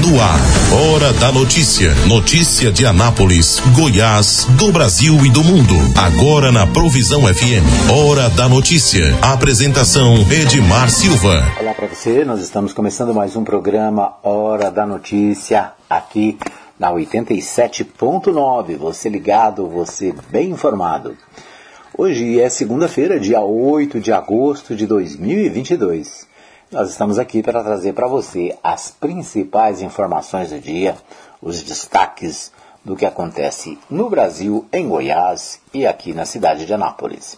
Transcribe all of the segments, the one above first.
No ar, Hora da Notícia. Notícia de Anápolis, Goiás, do Brasil e do mundo. Agora na Provisão FM. Hora da Notícia. Apresentação Edmar Silva. Olá para você, nós estamos começando mais um programa Hora da Notícia aqui na 87.9. Você ligado, você bem informado. Hoje é segunda-feira, dia 8 de agosto de 2022. Nós estamos aqui para trazer para você as principais informações do dia, os destaques do que acontece no Brasil, em Goiás e aqui na cidade de Anápolis.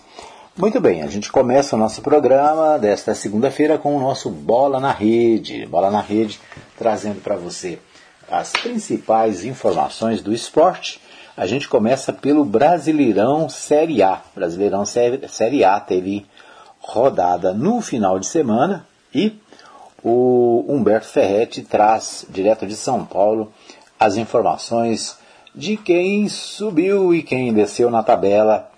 Muito bem, a gente começa o nosso programa desta segunda-feira com o nosso Bola na Rede. Bola na Rede trazendo para você as principais informações do esporte. A gente começa pelo Brasileirão Série A. Brasileirão Série A teve rodada no final de semana e o Humberto Ferretti traz, direto de São Paulo, as informações de quem subiu e quem desceu na tabela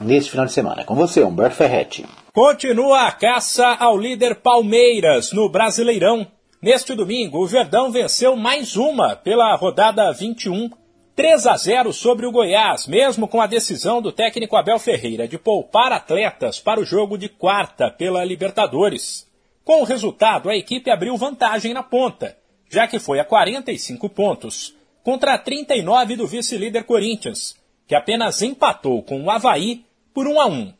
neste final de semana. Com você, Humberto Ferretti. Continua a caça ao líder Palmeiras no Brasileirão. Neste domingo, o Verdão venceu mais uma pela rodada 21, 3 a 0 sobre o Goiás, mesmo com a decisão do técnico Abel Ferreira de poupar atletas para o jogo de quarta pela Libertadores. Com o resultado, a equipe abriu vantagem na ponta, já que foi a 45 pontos, contra 39 do vice-líder Corinthians, que apenas empatou com o Havaí por 1 a 1.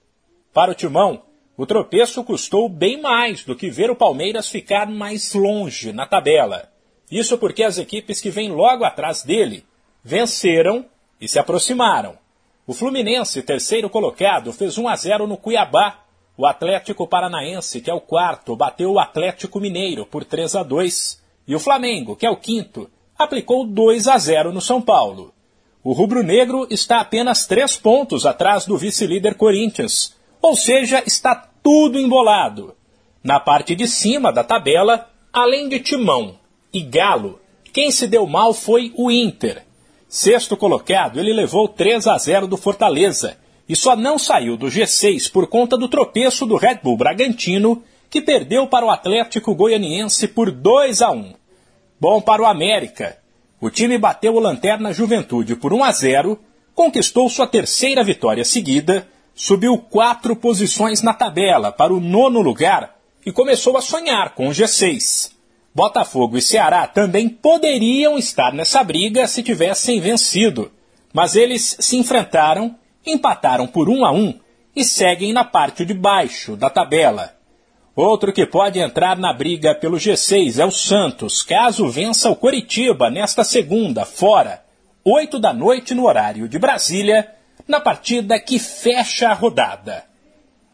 Para o Timão, o tropeço custou bem mais do que ver o Palmeiras ficar mais longe na tabela. Isso porque as equipes que vêm logo atrás dele venceram e se aproximaram. O Fluminense, terceiro colocado, fez 1 a 0 no Cuiabá o Atlético Paranaense, que é o quarto, bateu o Atlético Mineiro por 3 a 2 e o Flamengo, que é o quinto, aplicou 2 a 0 no São Paulo. O rubro-negro está apenas três pontos atrás do vice-líder Corinthians, ou seja, está tudo embolado. Na parte de cima da tabela, além de Timão e Galo, quem se deu mal foi o Inter. Sexto colocado, ele levou 3 a 0 do Fortaleza e só não saiu do G6 por conta do tropeço do Red Bull Bragantino, que perdeu para o Atlético Goianiense por 2 a 1. Bom para o América. O time bateu o Lanterna Juventude por 1 a 0, conquistou sua terceira vitória seguida, subiu quatro posições na tabela para o nono lugar e começou a sonhar com o G6. Botafogo e Ceará também poderiam estar nessa briga se tivessem vencido, mas eles se enfrentaram empataram por 1 a 1 e seguem na parte de baixo da tabela. Outro que pode entrar na briga pelo G6 é o Santos, caso vença o Coritiba nesta segunda, fora, 8 da noite no horário de Brasília, na partida que fecha a rodada.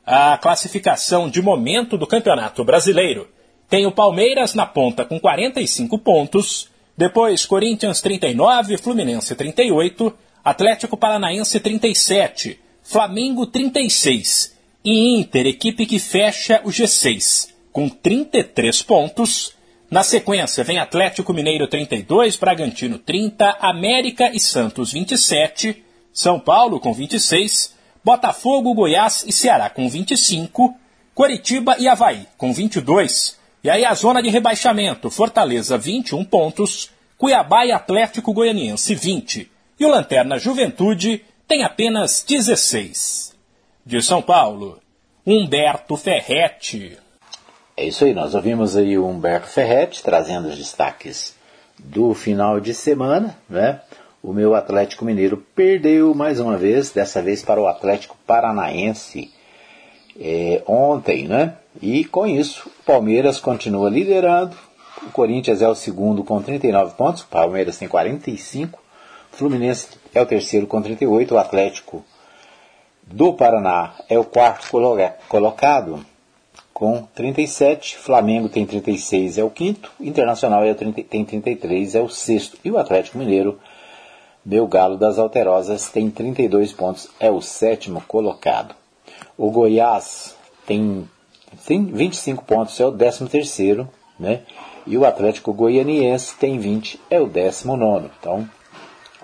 A classificação de momento do Campeonato Brasileiro tem o Palmeiras na ponta com 45 pontos, depois Corinthians 39, Fluminense 38, Atlético Paranaense 37, Flamengo 36 e Inter, equipe que fecha o G6, com 33 pontos. Na sequência vem Atlético Mineiro 32, Bragantino 30, América e Santos 27, São Paulo com 26, Botafogo, Goiás e Ceará com 25, Coritiba e Havaí com 22. E aí a zona de rebaixamento, Fortaleza 21 pontos, Cuiabá e Atlético Goianiense 20 e o Lanterna Juventude tem apenas 16. De São Paulo, Humberto Ferretti. É isso aí, nós ouvimos aí o Humberto Ferretti trazendo os destaques do final de semana, né? O meu Atlético Mineiro perdeu mais uma vez, dessa vez para o Atlético Paranaense é, ontem, né? E com isso, o Palmeiras continua liderando, o Corinthians é o segundo com 39 pontos, o Palmeiras tem 45, Fluminense é o terceiro com 38, o Atlético do Paraná é o quarto colocado com 37, Flamengo tem 36, é o quinto, Internacional é tem 33, é o sexto, e o Atlético Mineiro, meu galo das Alterosas, tem 32 pontos, é o sétimo colocado. O Goiás tem, tem 25 pontos, é o décimo terceiro, né? E o Atlético Goianiense tem 20, é o décimo nono. Então,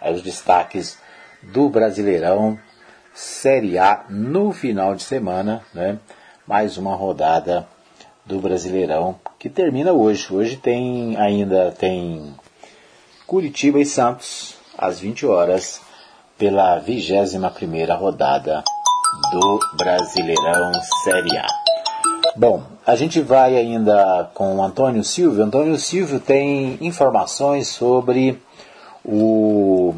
os destaques do Brasileirão Série A no final de semana, né? Mais uma rodada do Brasileirão, que termina hoje. Hoje tem ainda tem Curitiba e Santos às 20 horas pela 21ª rodada do Brasileirão Série A. Bom, a gente vai ainda com o Antônio Silvio. Antônio Silvio tem informações sobre o,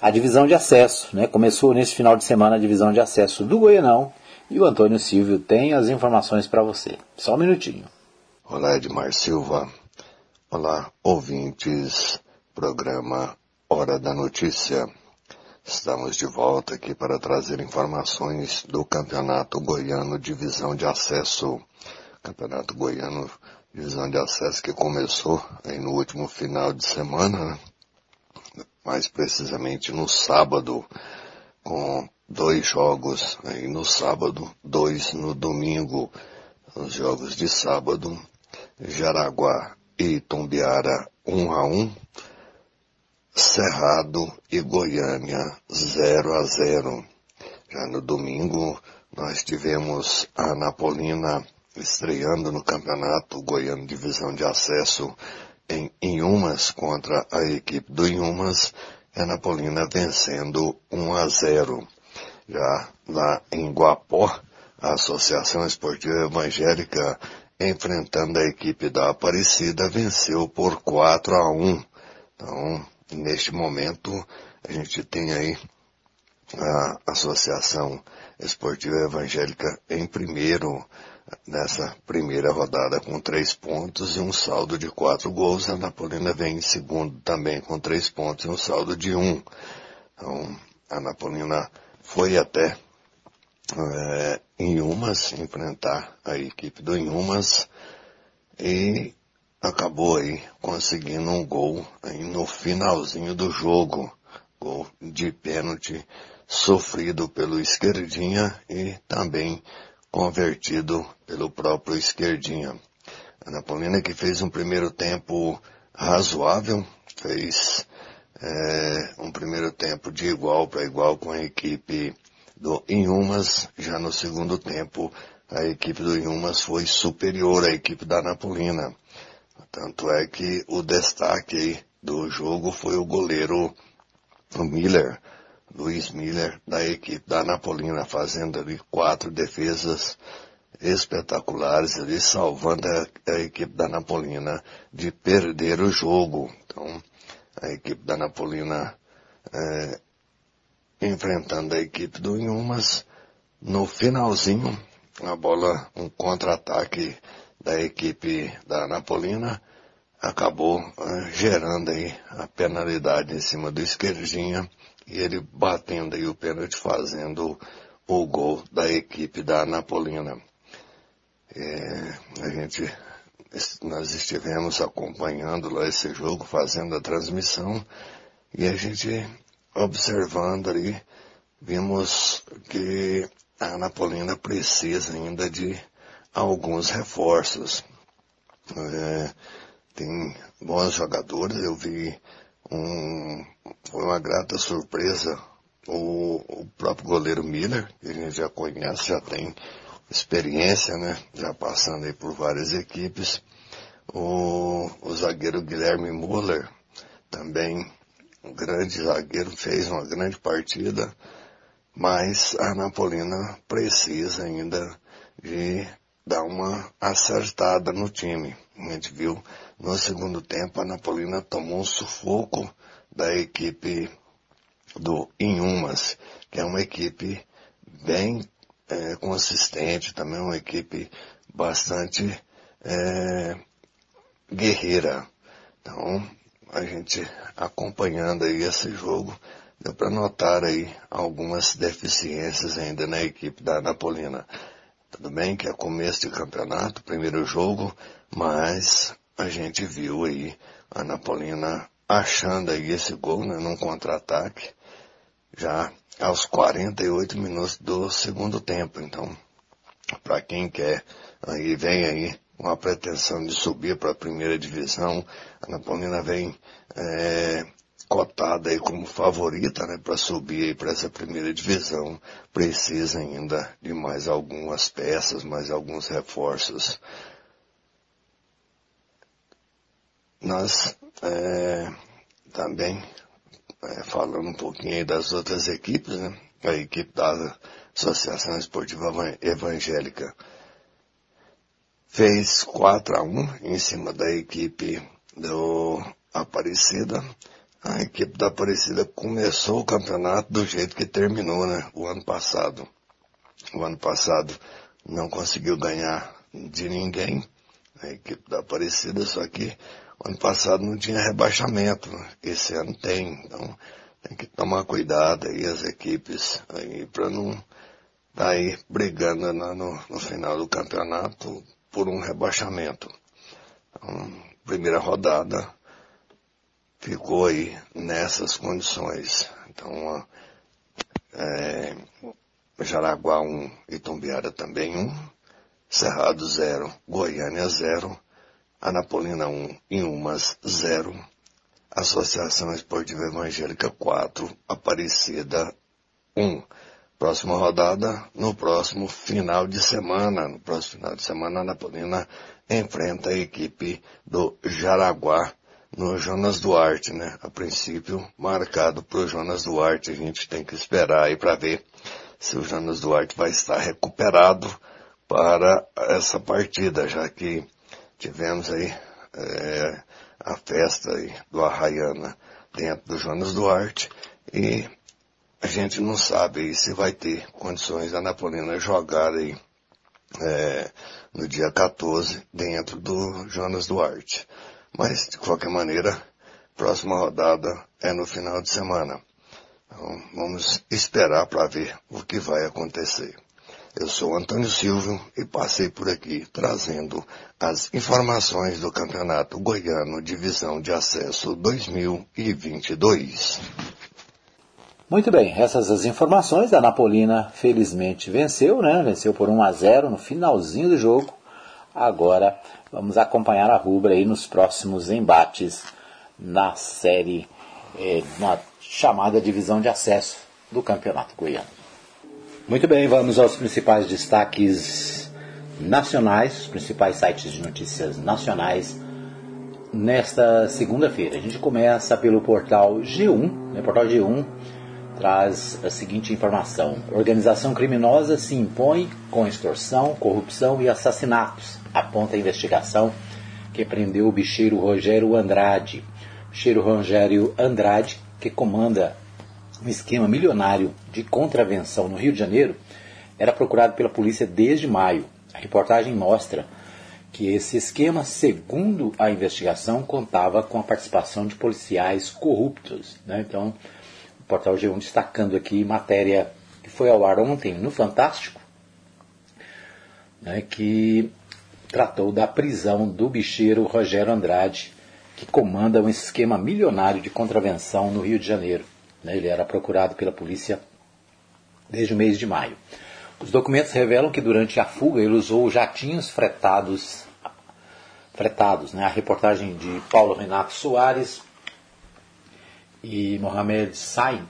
a divisão de acesso. Né? Começou nesse final de semana a divisão de acesso do Goianão e o Antônio Silvio tem as informações para você. Só um minutinho. Olá, Edmar Silva. Olá, ouvintes. Programa Hora da Notícia. Estamos de volta aqui para trazer informações do Campeonato Goiano Divisão de Acesso. Campeonato Goiano Divisão de Acesso que começou aí no último final de semana, né? Mais precisamente no sábado, com dois jogos aí no sábado, dois no domingo. Os jogos de sábado, Jaraguá e Tombiara 1 um a 1 um, Cerrado e Goiânia 0 a 0. Já no domingo nós tivemos a Napolina estreando no Campeonato Goiano Divisão de Acesso em Inhumas contra a equipe do Inhumas, a Napolina vencendo 1 a 0. Já lá em Guapó, a Associação Esportiva Evangélica enfrentando a equipe da Aparecida venceu por 4 a 1. Então, neste momento, a gente tem aí a Associação Esportiva Evangélica em primeiro nessa primeira rodada com três pontos e um saldo de quatro gols. A Napolina vem em segundo também com três pontos e um saldo de um. Então, a Napolina foi até é, em Umas enfrentar a equipe do Inhumas e acabou aí conseguindo um gol aí no finalzinho do jogo. Gol de pênalti sofrido pelo Esquerdinha e também convertido pelo próprio Esquerdinha. A Napolina que fez um primeiro tempo razoável, fez é, um primeiro tempo de igual para igual com a equipe do Inhumas, já no segundo tempo a equipe do Inhumas foi superior à equipe da Napolina. Tanto é que o destaque do jogo foi o goleiro Miller, Luiz Miller, da equipe da Napolina, fazendo ali quatro defesas espetaculares ali, salvando a, a, equipe da Napolina de perder o jogo. Então, a equipe da Napolina é, enfrentando a equipe do Inhumas, no finalzinho, a bola, um contra-ataque da equipe da Napolina, acabou uh, gerando aí a penalidade em cima do Esquerdinha e ele batendo aí o pênalti fazendo o gol da equipe da Napolina. É, a gente, nós estivemos acompanhando lá esse jogo, fazendo a transmissão e a gente observando ali, vimos que a Napolina precisa ainda de alguns reforços. É, tem bons jogadores, eu vi um, foi uma grata surpresa o, o próprio goleiro Miller, que a gente já conhece, já tem experiência, né? Já passando aí por várias equipes. O, o zagueiro Guilherme Muller, também um grande zagueiro, fez uma grande partida, mas a Napolina precisa ainda de dar uma acertada no time. A gente viu no segundo tempo a Napolina tomou um sufoco da equipe do Inhumas, que é uma equipe bem é, consistente, também uma equipe bastante é, guerreira. Então, a gente acompanhando aí esse jogo, deu para notar aí algumas deficiências ainda na equipe da Napolina. Tudo bem que é começo de campeonato, primeiro jogo, mas a gente viu aí a Napolina achando aí esse gol, né, num contra-ataque, já aos 48 minutos do segundo tempo. Então, para quem quer, aí vem aí com a pretensão de subir para a primeira divisão, a Napolina vem é, cotada aí como favorita, né, para subir para essa primeira divisão, precisa ainda de mais algumas peças, mais alguns reforços. Nós é, também, é, falando um pouquinho aí das outras equipes, né? A equipe da Associação Esportiva Evangélica fez 4 a 1 em cima da equipe do Aparecida. A equipe da Aparecida começou o campeonato do jeito que terminou, né? O ano passado. O ano passado não conseguiu ganhar de ninguém, a equipe da Aparecida, só que ano passado não tinha rebaixamento, né? esse ano tem, então tem que tomar cuidado aí as equipes aí para não estar tá aí brigando no, no, no, final do campeonato por um rebaixamento. Então, primeira rodada ficou aí nessas condições. Então, é, Jaraguá 1, Itumbiara também 1, Cerrado 0, Goiânia 0, Anapolina 1, Inhumas 0, Associação Esportiva Evangélica 4, Aparecida 1. Próxima rodada, no próximo final de semana. No próximo final de semana, Anapolina enfrenta a equipe do Jaraguá no Jonas Duarte, né? A princípio, marcado para o Jonas Duarte. A gente tem que esperar aí para ver se o Jonas Duarte vai estar recuperado para essa partida, já que tivemos aí é, a festa aí do Arraiana dentro do Jonas Duarte e a gente não sabe se vai ter condições da Napolina jogar aí é, no dia 14 dentro do Jonas Duarte. Mas, de qualquer maneira, próxima rodada é no final de semana. Então, vamos esperar para ver o que vai acontecer. Eu sou Antônio Silvio e passei por aqui trazendo as informações do Campeonato Goiano Divisão de Acesso 2022. Muito bem, essas as informações. A Napolina felizmente venceu, né? Venceu por 1 a 0 no finalzinho do jogo. Agora vamos acompanhar a rubra aí nos próximos embates na série, eh, na chamada divisão de acesso do Campeonato Goiano. Muito bem, vamos aos principais destaques nacionais, os principais sites de notícias nacionais nesta segunda-feira. A gente começa pelo portal G1, né? portal G1 traz a seguinte informação: organização criminosa se impõe com extorsão, corrupção e assassinatos, aponta a investigação que prendeu o bicheiro Rogério Andrade. Bicheiro Rogério Andrade, que comanda um esquema milionário de contravenção no Rio de Janeiro, era procurado pela polícia desde maio. A reportagem mostra que esse esquema, segundo a investigação, contava com a participação de policiais corruptos. Né? Então, o portal G1 destacando aqui matéria que foi ao ar ontem no Fantástico, né, que tratou da prisão do bicheiro Rogério Andrade, que comanda um esquema milionário de contravenção no Rio de Janeiro. Né? Ele era procurado pela polícia desde o mês de maio. Os documentos revelam que durante a fuga ele usou jatinhos fretados. fretados né? A reportagem de Paulo Renato Soares e Mohamed Sain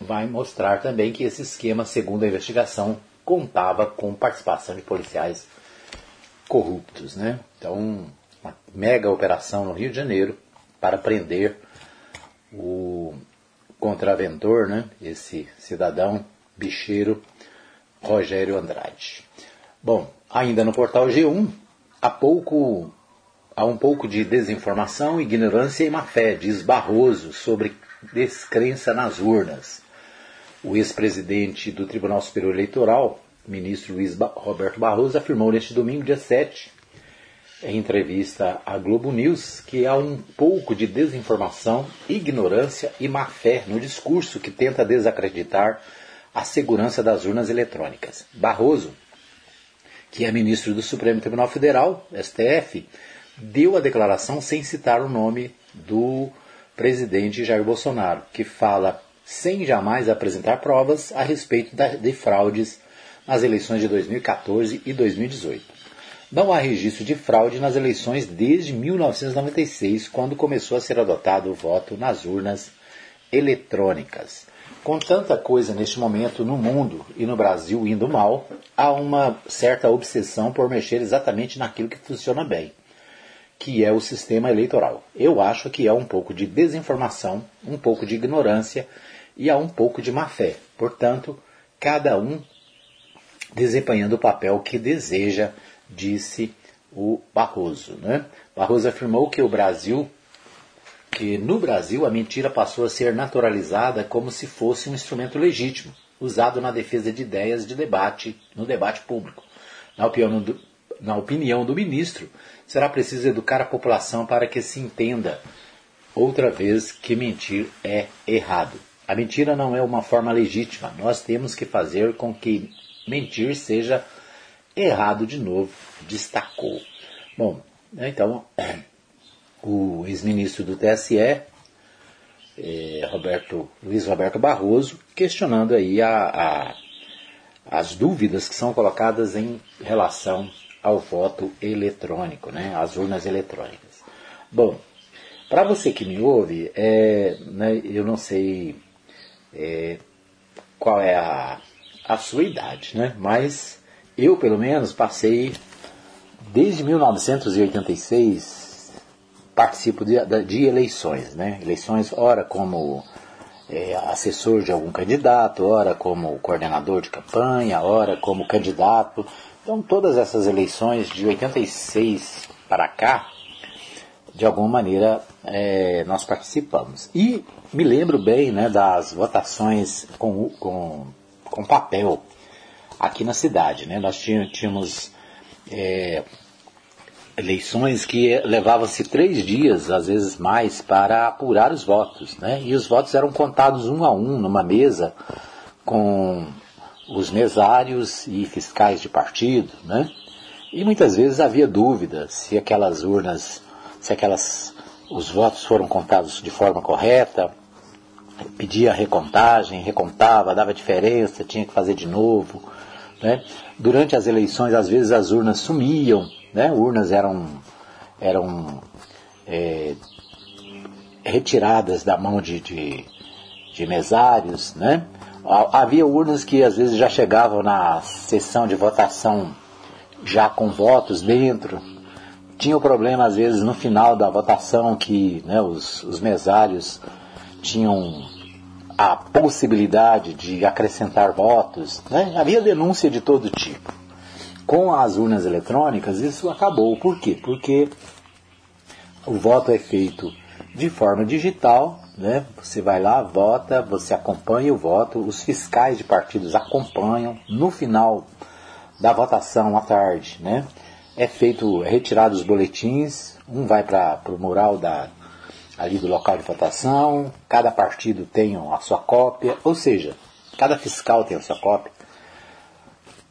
vai mostrar também que esse esquema, segundo a investigação, contava com participação de policiais corruptos. Né? Então, uma mega operação no Rio de Janeiro para prender o contraventor, né? esse cidadão bicheiro Rogério Andrade. Bom, ainda no portal G1, há pouco há um pouco de desinformação, ignorância e má fé, diz Barroso, sobre descrença nas urnas. O ex-presidente do Tribunal Superior Eleitoral, ministro Luiz Roberto Barroso, afirmou neste domingo, dia 7, em entrevista à Globo News que há um pouco de desinformação, ignorância e má fé no discurso que tenta desacreditar a segurança das urnas eletrônicas. Barroso, que é ministro do Supremo Tribunal Federal, STF, deu a declaração sem citar o nome do presidente Jair Bolsonaro, que fala sem jamais apresentar provas a respeito de fraudes nas eleições de 2014 e 2018. Não há registro de fraude nas eleições desde 1996, quando começou a ser adotado o voto nas urnas eletrônicas. Com tanta coisa neste momento no mundo e no Brasil indo mal, há uma certa obsessão por mexer exatamente naquilo que funciona bem, que é o sistema eleitoral. Eu acho que é um pouco de desinformação, um pouco de ignorância e há um pouco de má fé. Portanto, cada um desempenhando o papel que deseja, disse o Barroso. Né? Barroso afirmou que o Brasil, que no Brasil a mentira passou a ser naturalizada como se fosse um instrumento legítimo, usado na defesa de ideias de debate, no debate público. Na opinião do, na opinião do ministro, será preciso educar a população para que se entenda outra vez que mentir é errado. A mentira não é uma forma legítima. Nós temos que fazer com que mentir seja errado de novo, destacou. Bom, né, então, o ex-ministro do TSE, é, Roberto, Luiz Roberto Barroso, questionando aí a, a, as dúvidas que são colocadas em relação ao voto eletrônico, né, às urnas eletrônicas. Bom, para você que me ouve, é, né, eu não sei é, qual é a, a sua idade, né, mas eu, pelo menos, passei desde 1986 participo de, de eleições, né, eleições ora como é, assessor de algum candidato, ora como coordenador de campanha, ora como candidato. Então, todas essas eleições de 86 para cá, de alguma maneira, é, nós participamos. E me lembro bem né, das votações com, com, com papel aqui na cidade. Né? Nós tínhamos é, eleições que levavam-se três dias, às vezes mais, para apurar os votos. Né? E os votos eram contados um a um numa mesa com os mesários e fiscais de partido, né? E muitas vezes havia dúvida se aquelas urnas, se aquelas, os votos foram contados de forma correta, pedia recontagem, recontava, dava diferença, tinha que fazer de novo. Né? Durante as eleições, às vezes as urnas sumiam, né? urnas eram, eram é, retiradas da mão de, de, de mesários, né? Havia urnas que às vezes já chegavam na sessão de votação já com votos dentro. Tinha o problema, às vezes, no final da votação, que né, os, os mesários tinham a possibilidade de acrescentar votos. Né? Havia denúncia de todo tipo. Com as urnas eletrônicas, isso acabou. Por quê? Porque o voto é feito de forma digital né? Você vai lá, vota, você acompanha o voto, os fiscais de partidos acompanham. No final da votação à tarde, né? É feito, é retirado os boletins, um vai para o mural da, ali do local de votação, cada partido tem a sua cópia, ou seja, cada fiscal tem a sua cópia.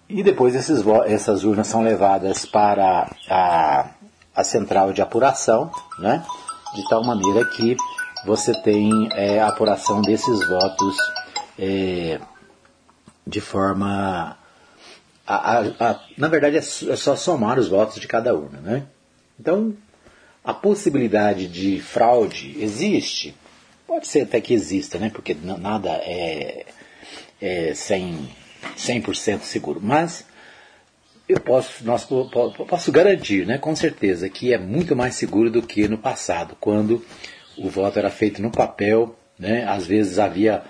E depois esses, essas urnas são levadas para a, a central de apuração, né? de tal maneira que você tem é, a apuração desses votos é, de forma. A, a, na verdade, é, é só somar os votos de cada urna. Né? Então, a possibilidade de fraude existe. Pode ser até que exista, né? porque nada é, é 100%, 100 seguro. Mas eu posso, nós, posso garantir, né, com certeza, que é muito mais seguro do que no passado, quando o voto era feito no papel, né? às vezes havia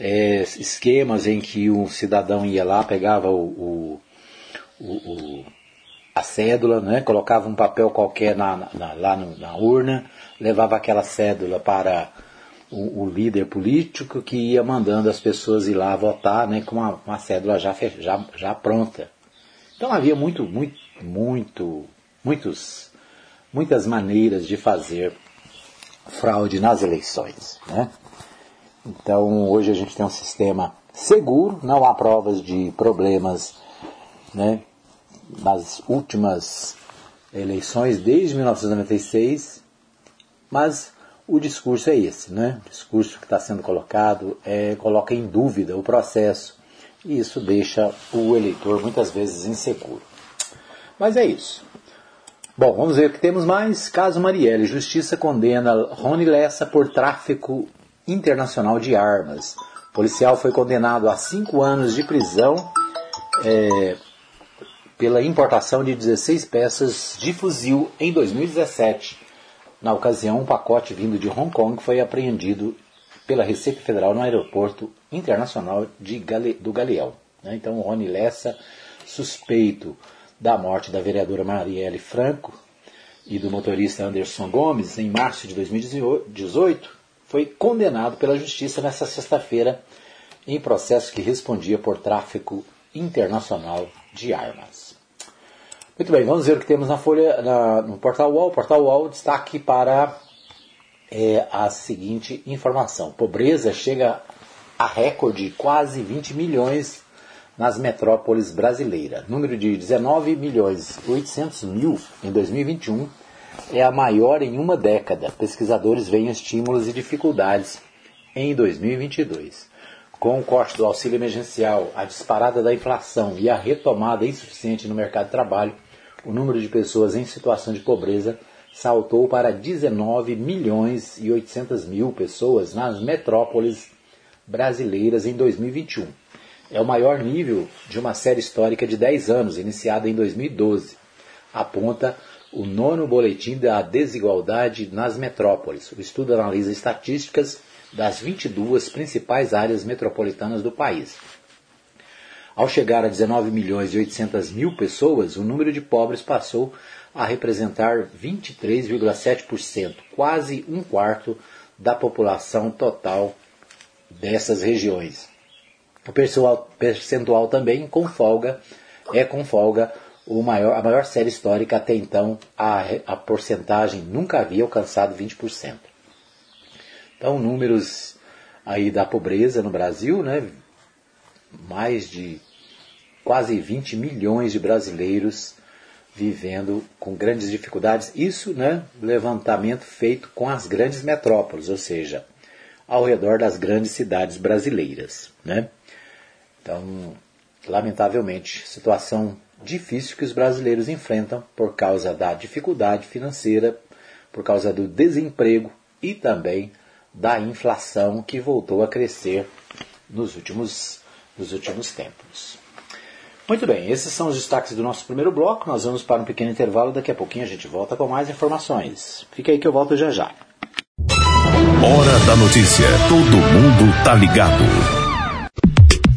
é, esquemas em que o cidadão ia lá, pegava o, o, o, a cédula, né? colocava um papel qualquer na, na, lá no, na urna, levava aquela cédula para o, o, líder político que ia mandando as pessoas ir lá votar né? com uma, uma cédula já, já, já pronta. Então havia muito, muito, muito, muitos, muitas maneiras de fazer fraude nas eleições. Né? Então, hoje a gente tem um sistema seguro, não há provas de problemas né, nas últimas eleições desde 1996, mas o discurso é esse, né? O discurso que está sendo colocado é, coloca em dúvida o processo e isso deixa o eleitor muitas vezes inseguro. Mas é isso. Bom, vamos ver o que temos mais. Caso Marielle. Justiça condena Rony Lessa por tráfico internacional de armas. O policial foi condenado a cinco anos de prisão. É, pela importação de 16 peças de fuzil em 2017. Na ocasião, um pacote vindo de Hong Kong foi apreendido pela Receita Federal no Aeroporto Internacional Gale, do Galeão. Né? Então, Rony Lessa, suspeito da morte da vereadora Marielle Franco e do motorista Anderson Gomes, em março de 2018, foi condenado pela Justiça nesta sexta-feira em processo que respondia por tráfico internacional de armas. Muito bem, vamos ver o que temos na folha, na, no portal UOL. Portal UOL destaque para é, a seguinte informação: pobreza chega a recorde quase 20 milhões nas metrópoles brasileiras. Número de 19 milhões 800 mil em 2021 é a maior em uma década. Pesquisadores veem estímulos e dificuldades em 2022. Com o corte do auxílio emergencial, a disparada da inflação e a retomada insuficiente no mercado de trabalho, o número de pessoas em situação de pobreza saltou para 19 milhões e 800 mil pessoas nas metrópoles brasileiras em 2021. É o maior nível de uma série histórica de 10 anos, iniciada em 2012. Aponta o nono boletim da desigualdade nas metrópoles. O estudo analisa estatísticas das 22 principais áreas metropolitanas do país. Ao chegar a 19 milhões e 800 mil pessoas, o número de pobres passou a representar 23,7%, quase um quarto da população total dessas regiões. O percentual também com folga é com folga maior, a maior série histórica até então a, a porcentagem nunca havia alcançado 20%. Então, números aí da pobreza no Brasil, né? Mais de quase 20 milhões de brasileiros vivendo com grandes dificuldades. Isso, né? Levantamento feito com as grandes metrópoles, ou seja, ao redor das grandes cidades brasileiras, né? Então, lamentavelmente, situação difícil que os brasileiros enfrentam por causa da dificuldade financeira, por causa do desemprego e também da inflação que voltou a crescer nos últimos, nos últimos tempos. Muito bem, esses são os destaques do nosso primeiro bloco. Nós vamos para um pequeno intervalo. Daqui a pouquinho a gente volta com mais informações. Fica aí que eu volto já já. Hora da notícia. Todo mundo tá ligado.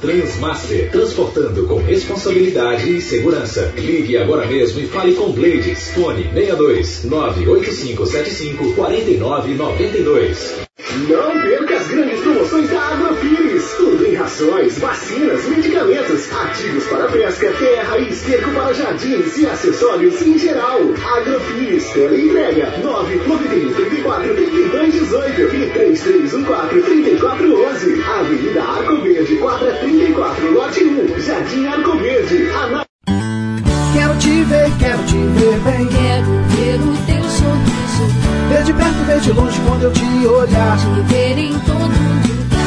Transmaster, transportando com responsabilidade e segurança. Ligue agora mesmo e fale com Blades. Fone 62 98575 4992. Não perca as grandes promoções da Agrofires. Tudo em rações, vacinas, medicamentos, ativos para pesca, e esterco para jardins e acessórios em geral. Agrofires, entrega 991 34 32 18 e 3314 3411. Avenida Arco Verde, quadra 34, lote 1, Jardim Arco Verde. Ana... Quero te ver, quero te ver bem. Quero ver o teu sorriso. Ver de perto, ver de longe quando eu te olhar. Te ver em todo lugar.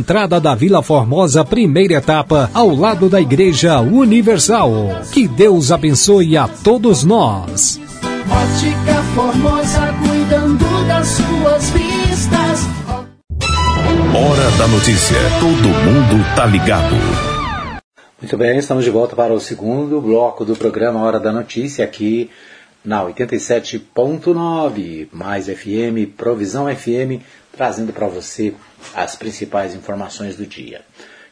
entrada da Vila Formosa, primeira etapa, ao lado da Igreja Universal. Que Deus abençoe a todos nós. Ótica Formosa, cuidando das suas vistas. Hora da notícia. Todo mundo tá ligado. Muito bem, estamos de volta para o segundo bloco do programa Hora da Notícia aqui na 87.9, mais FM, Provisão FM, trazendo para você as principais informações do dia.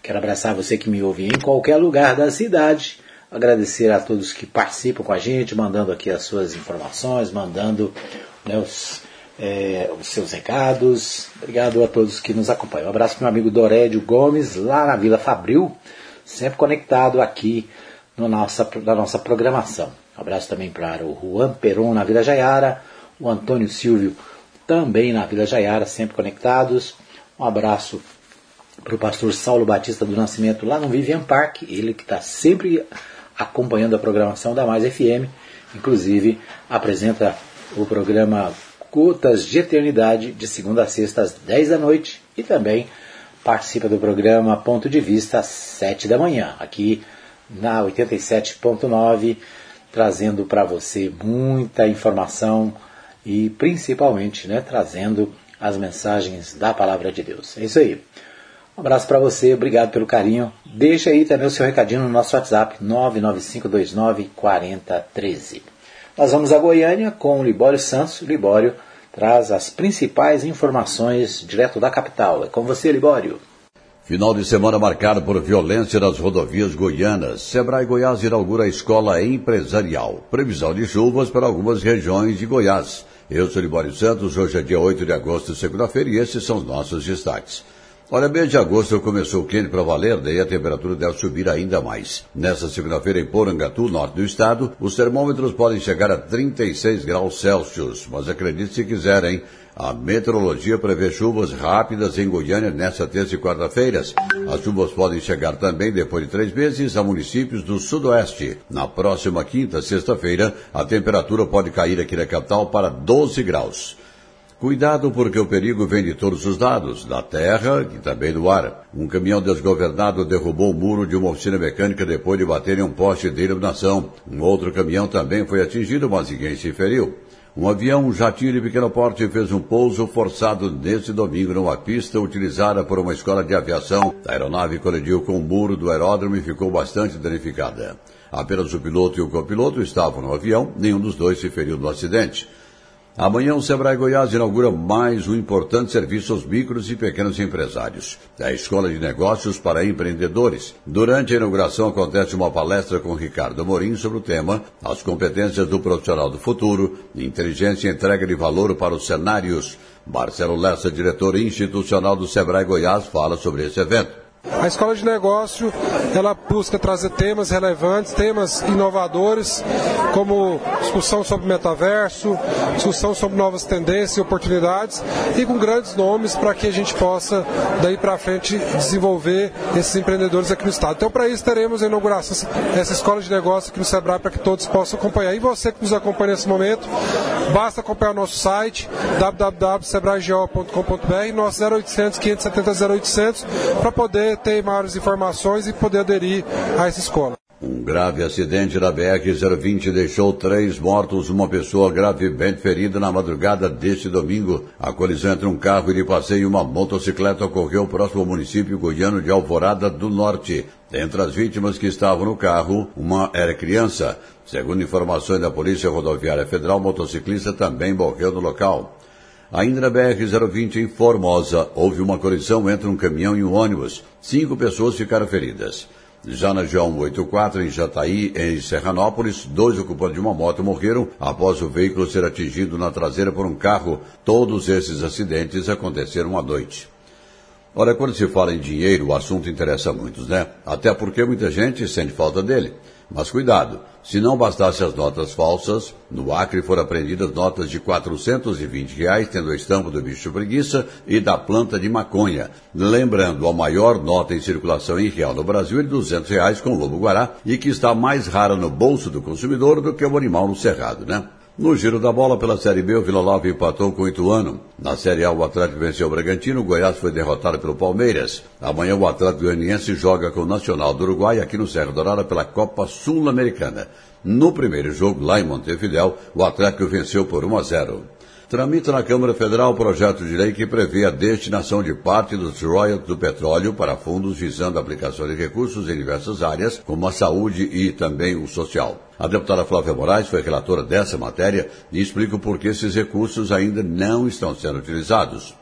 Quero abraçar você que me ouve em qualquer lugar da cidade, agradecer a todos que participam com a gente, mandando aqui as suas informações, mandando né, os, é, os seus recados. Obrigado a todos que nos acompanham. Um abraço para meu amigo Dorédio Gomes, lá na Vila Fabril, sempre conectado aqui no nossa, na nossa programação. Um abraço também para o Juan Peron na Vila Jaiara, o Antônio Silvio também na Vila Jaiara, sempre conectados. Um abraço para o pastor Saulo Batista do Nascimento lá no Vivian Park, ele que está sempre acompanhando a programação da Mais FM, inclusive apresenta o programa Gotas de Eternidade de segunda a sexta às 10 da noite e também participa do programa Ponto de Vista às 7 da manhã, aqui na 87.9, trazendo para você muita informação e principalmente né, trazendo as mensagens da Palavra de Deus. É isso aí. Um abraço para você, obrigado pelo carinho. Deixa aí também o seu recadinho no nosso WhatsApp 995294013. Nós vamos a Goiânia com o Libório Santos. Libório traz as principais informações direto da capital. É com você, Libório. Final de semana marcado por violência nas rodovias goianas. Sebrae Goiás inaugura a escola empresarial. Previsão de chuvas para algumas regiões de Goiás. Eu sou Libório Santos, hoje é dia 8 de agosto, segunda-feira, e esses são os nossos destaques. Olha, mês de agosto começou quente para valer, daí a temperatura deve subir ainda mais. Nesta segunda-feira em Porangatu, norte do estado, os termômetros podem chegar a 36 graus Celsius, mas acredite se quiserem, a meteorologia prevê chuvas rápidas em Goiânia nesta terça e quarta-feiras. As chuvas podem chegar também, depois de três meses, a municípios do sudoeste. Na próxima quinta, sexta-feira, a temperatura pode cair aqui na capital para 12 graus. Cuidado porque o perigo vem de todos os lados, da terra e também do ar. Um caminhão desgovernado derrubou o muro de uma oficina mecânica depois de bater em um poste de iluminação. Um outro caminhão também foi atingido, mas ninguém se feriu. Um avião, jatinho de pequeno porte, fez um pouso forçado neste domingo numa pista utilizada por uma escola de aviação. A aeronave colidiu com o muro do aeródromo e ficou bastante danificada. Apenas o piloto e o copiloto estavam no avião, nenhum dos dois se feriu no acidente. Amanhã o Sebrae Goiás inaugura mais um importante serviço aos micros e pequenos empresários. É a Escola de Negócios para Empreendedores. Durante a inauguração acontece uma palestra com Ricardo Morim sobre o tema As competências do profissional do futuro, inteligência e entrega de valor para os cenários. Marcelo Lessa, diretor institucional do Sebrae Goiás, fala sobre esse evento. A escola de negócio, ela busca trazer temas relevantes, temas inovadores, como discussão sobre metaverso, discussão sobre novas tendências e oportunidades, e com grandes nomes para que a gente possa, daí para frente, desenvolver esses empreendedores aqui no estado. Então, para isso, teremos a inauguração dessa escola de negócio aqui no Sebrae para que todos possam acompanhar. E você que nos acompanha nesse momento, basta acompanhar o nosso site www.sebraego.com.br, nosso 0800 570 0800 para poder ter maiores informações e poder aderir a essa escola. Um grave acidente na BR-020 deixou três mortos, uma pessoa gravemente ferida na madrugada deste domingo. A colisão entre um carro de passeio e uma motocicleta ocorreu próximo ao município goiano de Alvorada do Norte. Entre as vítimas que estavam no carro, uma era criança. Segundo informações da Polícia Rodoviária Federal, o motociclista também morreu no local. Ainda na BR-020 em Formosa, houve uma colisão entre um caminhão e um ônibus. Cinco pessoas ficaram feridas. Já na João 84, em Jataí, em Serranópolis, dois ocupantes de uma moto morreram após o veículo ser atingido na traseira por um carro. Todos esses acidentes aconteceram à noite. Olha, quando se fala em dinheiro, o assunto interessa muitos, né? Até porque muita gente sente falta dele. Mas cuidado, se não bastasse as notas falsas, no Acre foram apreendidas notas de 420 reais, tendo a estampa do bicho preguiça e da planta de maconha. Lembrando, a maior nota em circulação em real no Brasil é de 200 reais com lobo-guará e que está mais rara no bolso do consumidor do que o animal no cerrado, né? No giro da bola pela Série B, o Vila Nova empatou com o Ituano. Na Série A, o Atlético venceu o Bragantino, o Goiás foi derrotado pelo Palmeiras. Amanhã, o Atlético Goianiense joga com o Nacional do Uruguai aqui no Serra Dourada pela Copa Sul-Americana. No primeiro jogo, lá em Montevidéu, o Atlético venceu por 1 a 0. Tramita na Câmara Federal o projeto de lei que prevê a destinação de parte dos royalties do petróleo para fundos visando a aplicação de recursos em diversas áreas, como a saúde e também o social. A deputada Flávia Moraes foi relatora dessa matéria e explica por que esses recursos ainda não estão sendo utilizados.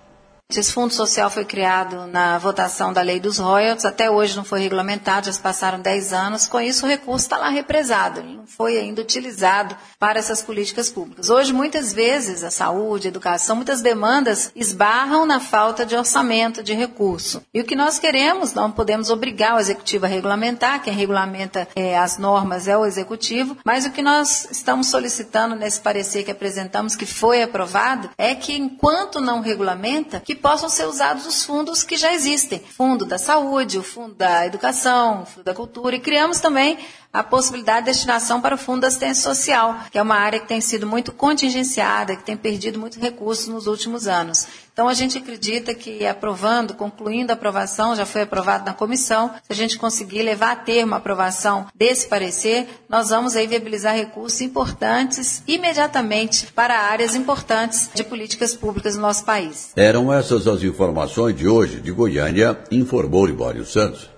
Esse fundo social foi criado na votação da lei dos royalties, até hoje não foi regulamentado, já se passaram 10 anos. Com isso, o recurso está lá represado, não foi ainda utilizado para essas políticas públicas. Hoje, muitas vezes, a saúde, a educação, muitas demandas esbarram na falta de orçamento, de recurso. E o que nós queremos, não podemos obrigar o executivo a regulamentar, quem regulamenta é, as normas é o executivo, mas o que nós estamos solicitando nesse parecer que apresentamos, que foi aprovado, é que enquanto não regulamenta, que possam ser usados os fundos que já existem. Fundo da saúde, o fundo da educação, o fundo da cultura, e criamos também a possibilidade de destinação para o Fundo da Assistência Social, que é uma área que tem sido muito contingenciada, que tem perdido muitos recursos nos últimos anos. Então, a gente acredita que aprovando, concluindo a aprovação, já foi aprovado na comissão, se a gente conseguir levar a termo a aprovação desse parecer, nós vamos aí viabilizar recursos importantes imediatamente para áreas importantes de políticas públicas no nosso país. Eram essas as informações de hoje de Goiânia, informou Libório Santos.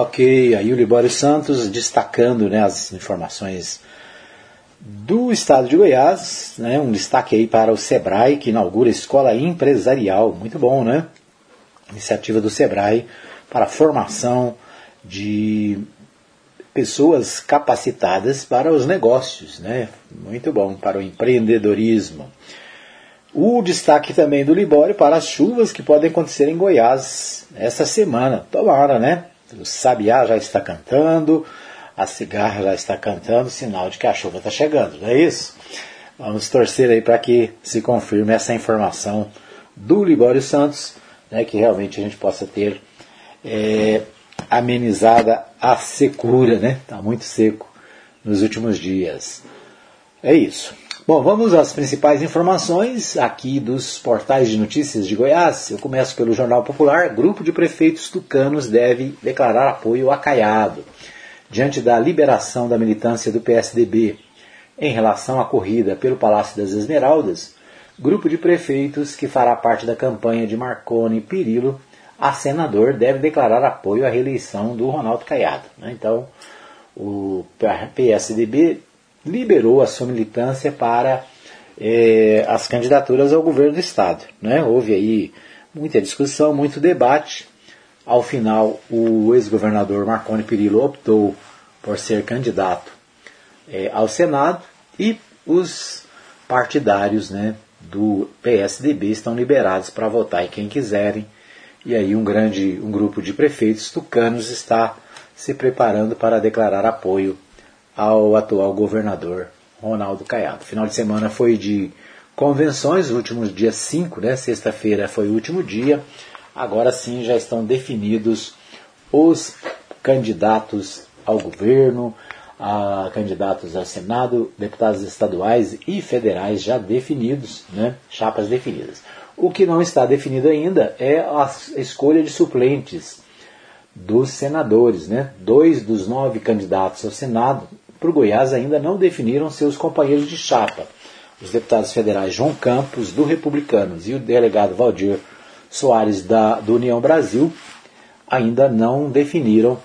Ok, aí o Libório Santos destacando né, as informações do estado de Goiás, né, um destaque aí para o Sebrae, que inaugura escola empresarial, muito bom, né? Iniciativa do Sebrae para a formação de pessoas capacitadas para os negócios, né? Muito bom, para o empreendedorismo. O destaque também do Libório para as chuvas que podem acontecer em Goiás essa semana. Tomara, né? O sabiá já está cantando, a cigarra já está cantando, sinal de que a chuva está chegando, não é isso? Vamos torcer aí para que se confirme essa informação do Libório Santos, né, que realmente a gente possa ter é, amenizada a secura, né? Está muito seco nos últimos dias. É isso. Bom, vamos às principais informações aqui dos portais de notícias de Goiás. Eu começo pelo Jornal Popular. Grupo de prefeitos tucanos deve declarar apoio a Caiado. Diante da liberação da militância do PSDB em relação à corrida pelo Palácio das Esmeraldas, grupo de prefeitos que fará parte da campanha de Marconi Pirillo a senador deve declarar apoio à reeleição do Ronaldo Caiado. Né? Então, o PSDB liberou a sua militância para é, as candidaturas ao governo do Estado. Né? Houve aí muita discussão, muito debate. Ao final, o ex-governador Marconi Perillo optou por ser candidato é, ao Senado e os partidários né, do PSDB estão liberados para votar em quem quiserem. E aí um grande um grupo de prefeitos tucanos está se preparando para declarar apoio ao atual governador Ronaldo Caiado. Final de semana foi de convenções, últimos dias 5, né? Sexta-feira foi o último dia. Agora sim já estão definidos os candidatos ao governo, a candidatos ao Senado, deputados estaduais e federais já definidos, né? chapas definidas. O que não está definido ainda é a escolha de suplentes dos senadores. Né? Dois dos nove candidatos ao Senado o Goiás ainda não definiram seus companheiros de chapa. Os deputados federais João Campos, do Republicanos, e o delegado Valdir Soares, da, do União Brasil, ainda não definiram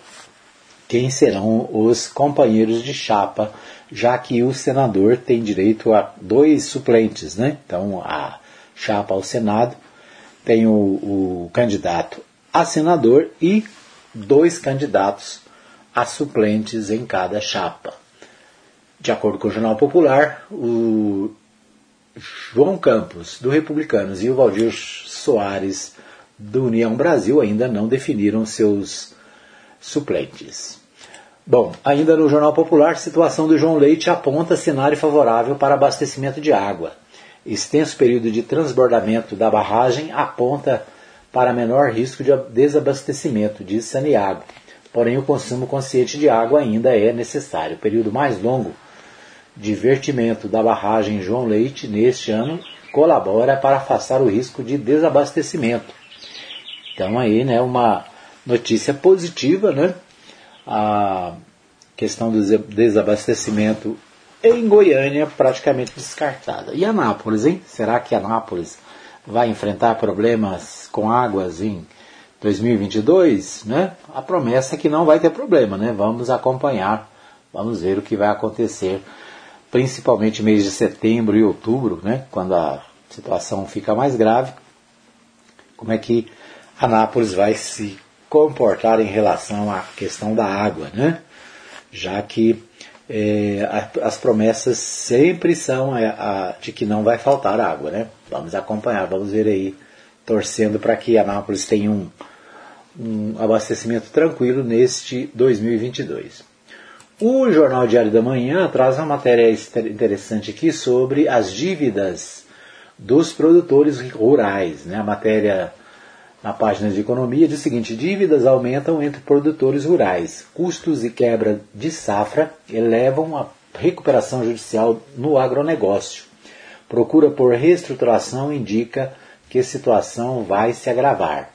quem serão os companheiros de chapa, já que o senador tem direito a dois suplentes, né? Então, a chapa ao Senado tem o, o candidato a senador e dois candidatos a suplentes em cada chapa. De acordo com o Jornal Popular, o João Campos, do Republicanos, e o Valdir Soares, do União Brasil, ainda não definiram seus suplentes. Bom, ainda no Jornal Popular, situação do João Leite aponta cenário favorável para abastecimento de água. Extenso período de transbordamento da barragem aponta para menor risco de desabastecimento, diz Saniago. Porém, o consumo consciente de água ainda é necessário. O período mais longo de vertimento da barragem João Leite neste ano colabora para afastar o risco de desabastecimento. Então aí, né, uma notícia positiva, né? A questão do desabastecimento em Goiânia praticamente descartada. E Anápolis, hein? Será que Anápolis vai enfrentar problemas com águas em 2022, né? A promessa é que não vai ter problema, né? Vamos acompanhar, vamos ver o que vai acontecer principalmente mês de setembro e outubro, né, quando a situação fica mais grave, como é que Anápolis vai se comportar em relação à questão da água, né? Já que é, as promessas sempre são a, a, de que não vai faltar água, né? Vamos acompanhar, vamos ver aí, torcendo para que Anápolis tenha um, um abastecimento tranquilo neste 2022. O Jornal Diário da Manhã traz uma matéria interessante aqui sobre as dívidas dos produtores rurais. Né? A matéria na página de economia diz o seguinte: dívidas aumentam entre produtores rurais. Custos e quebra de safra elevam a recuperação judicial no agronegócio. Procura por reestruturação indica que a situação vai se agravar.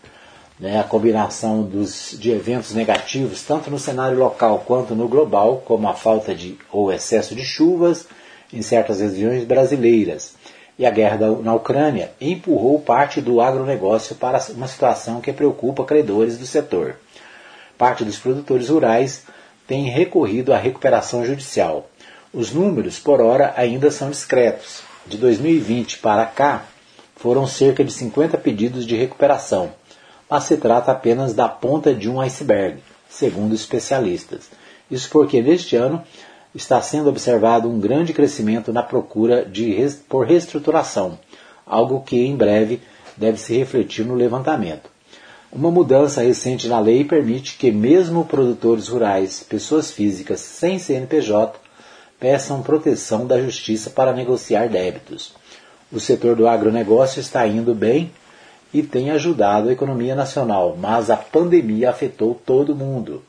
Né, a combinação dos, de eventos negativos, tanto no cenário local quanto no global, como a falta de ou excesso de chuvas em certas regiões brasileiras, e a guerra na Ucrânia empurrou parte do agronegócio para uma situação que preocupa credores do setor. Parte dos produtores rurais tem recorrido à recuperação judicial. Os números, por hora, ainda são discretos. De 2020 para cá, foram cerca de 50 pedidos de recuperação mas se trata apenas da ponta de um iceberg, segundo especialistas. Isso porque neste ano está sendo observado um grande crescimento na procura de, por reestruturação, algo que em breve deve se refletir no levantamento. Uma mudança recente na lei permite que mesmo produtores rurais, pessoas físicas sem CNPJ, peçam proteção da justiça para negociar débitos. O setor do agronegócio está indo bem e tem ajudado a economia nacional, mas a pandemia afetou todo mundo.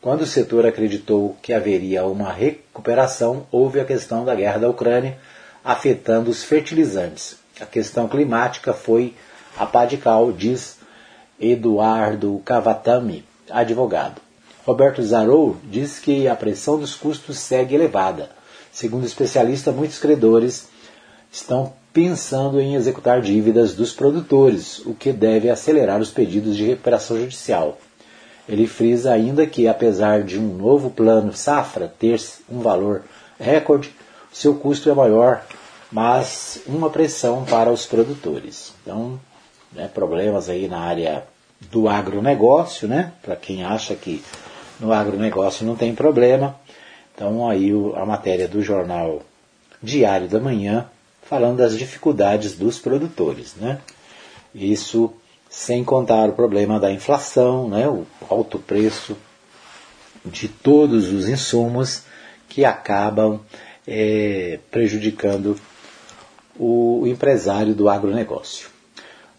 Quando o setor acreditou que haveria uma recuperação, houve a questão da guerra da Ucrânia afetando os fertilizantes. A questão climática foi a pá de cal, diz Eduardo Cavatami, advogado. Roberto Zarou diz que a pressão dos custos segue elevada. Segundo o especialista, muitos credores estão pensando em executar dívidas dos produtores, o que deve acelerar os pedidos de recuperação judicial. Ele frisa ainda que, apesar de um novo plano safra ter um valor recorde, seu custo é maior, mas uma pressão para os produtores. Então, né, problemas aí na área do agronegócio, né? Para quem acha que no agronegócio não tem problema. Então, aí a matéria do jornal Diário da Manhã falando das dificuldades dos produtores. Né? Isso sem contar o problema da inflação, né? o alto preço de todos os insumos que acabam é, prejudicando o, empresário do agronegócio.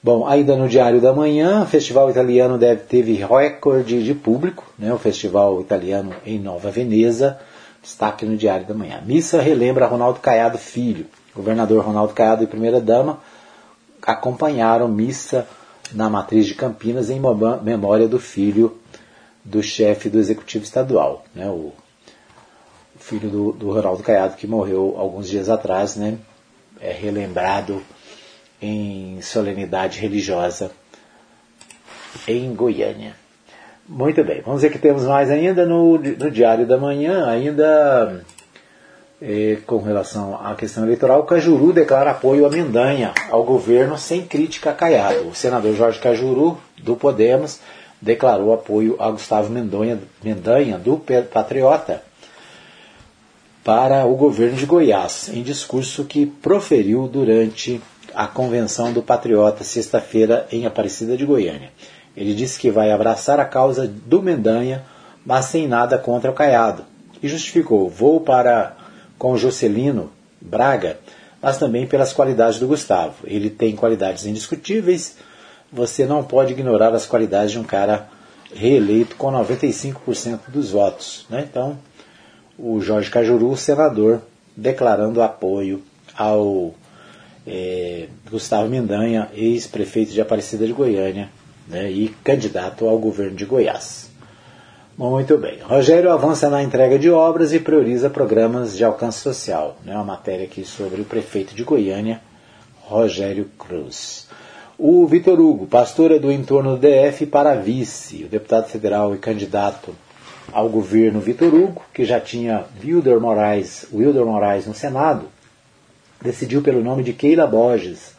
Bom, ainda no Diário da Manhã, o Festival Italiano deve, teve recorde de público, né? o Festival Italiano em Nova Veneza, destaque no Diário da Manhã. Missa relembra Ronaldo Caiado Filho, governador Ronaldo Caiado e primeira-dama acompanharam missa na matriz de Campinas em memória do filho do chefe do executivo estadual, né, o filho do, do Ronaldo Caiado que morreu alguns dias atrás, né, é relembrado em solenidade religiosa em Goiânia. Muito bem, vamos ver que temos mais ainda no, no Diário da Manhã, ainda eh, com relação à questão eleitoral, Cajuru declara apoio a Mendanha ao governo sem crítica a Caiado. O senador Jorge Cajuru, do Podemos, declarou apoio a Gustavo Mendanha, Mendanha do Patriota, para o governo de Goiás, em discurso que proferiu durante a convenção do Patriota, sexta-feira, em Aparecida de Goiânia. Ele disse que vai abraçar a causa do Mendanha, mas sem nada contra o Caiado. E justificou: vou para com Jocelino Braga, mas também pelas qualidades do Gustavo. Ele tem qualidades indiscutíveis, você não pode ignorar as qualidades de um cara reeleito com 95% dos votos. Né? Então, o Jorge Cajuru, senador, declarando apoio ao é, Gustavo Mendanha, ex-prefeito de Aparecida de Goiânia né, e candidato ao governo de Goiás. Muito bem. Rogério avança na entrega de obras e prioriza programas de alcance social. Né? Uma matéria aqui sobre o prefeito de Goiânia, Rogério Cruz. O Vitor Hugo, pastor é do entorno do DF para vice. O deputado federal e candidato ao governo Vitor Hugo, que já tinha Wilder Moraes, Wilder Moraes no Senado, decidiu pelo nome de Keila Borges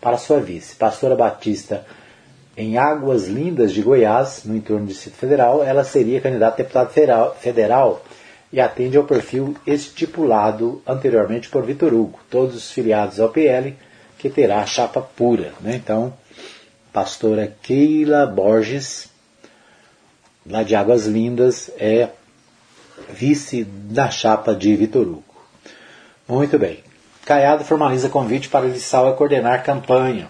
para sua vice. Pastora Batista em Águas Lindas de Goiás, no entorno do Distrito Federal, ela seria candidata a deputada federal e atende ao perfil estipulado anteriormente por Vitor Hugo, todos os filiados ao PL, que terá a chapa pura. Né? Então, pastora Keila Borges, lá de Águas Lindas, é vice da chapa de Vitor Hugo. Muito bem. Caiado formaliza convite para Lissau coordenar campanha.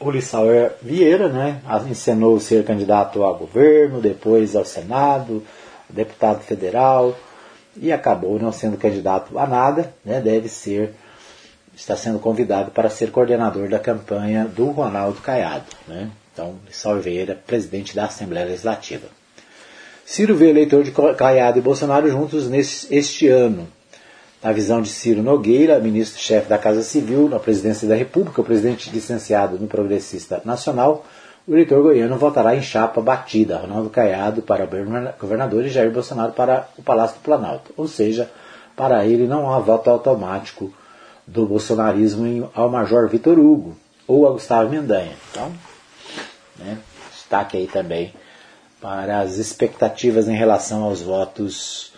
O Lissau Vieira, né, encenou ser candidato ao governo, depois ao Senado, deputado federal e acabou não sendo candidato a nada, né, deve ser está sendo convidado para ser coordenador da campanha do Ronaldo Caiado. Né? Então, Lissau Vieira, presidente da Assembleia Legislativa. Ciro vê eleitor de Caiado e Bolsonaro juntos neste este ano. Na visão de Ciro Nogueira, ministro-chefe da Casa Civil, na presidência da República, o presidente licenciado no Progressista Nacional, o eleitor goiano votará em chapa batida, Ronaldo Caiado para governador e Jair Bolsonaro para o Palácio do Planalto. Ou seja, para ele não há voto automático do bolsonarismo ao Major Vitor Hugo ou a Gustavo Mendanha. Então, né, destaque aí também para as expectativas em relação aos votos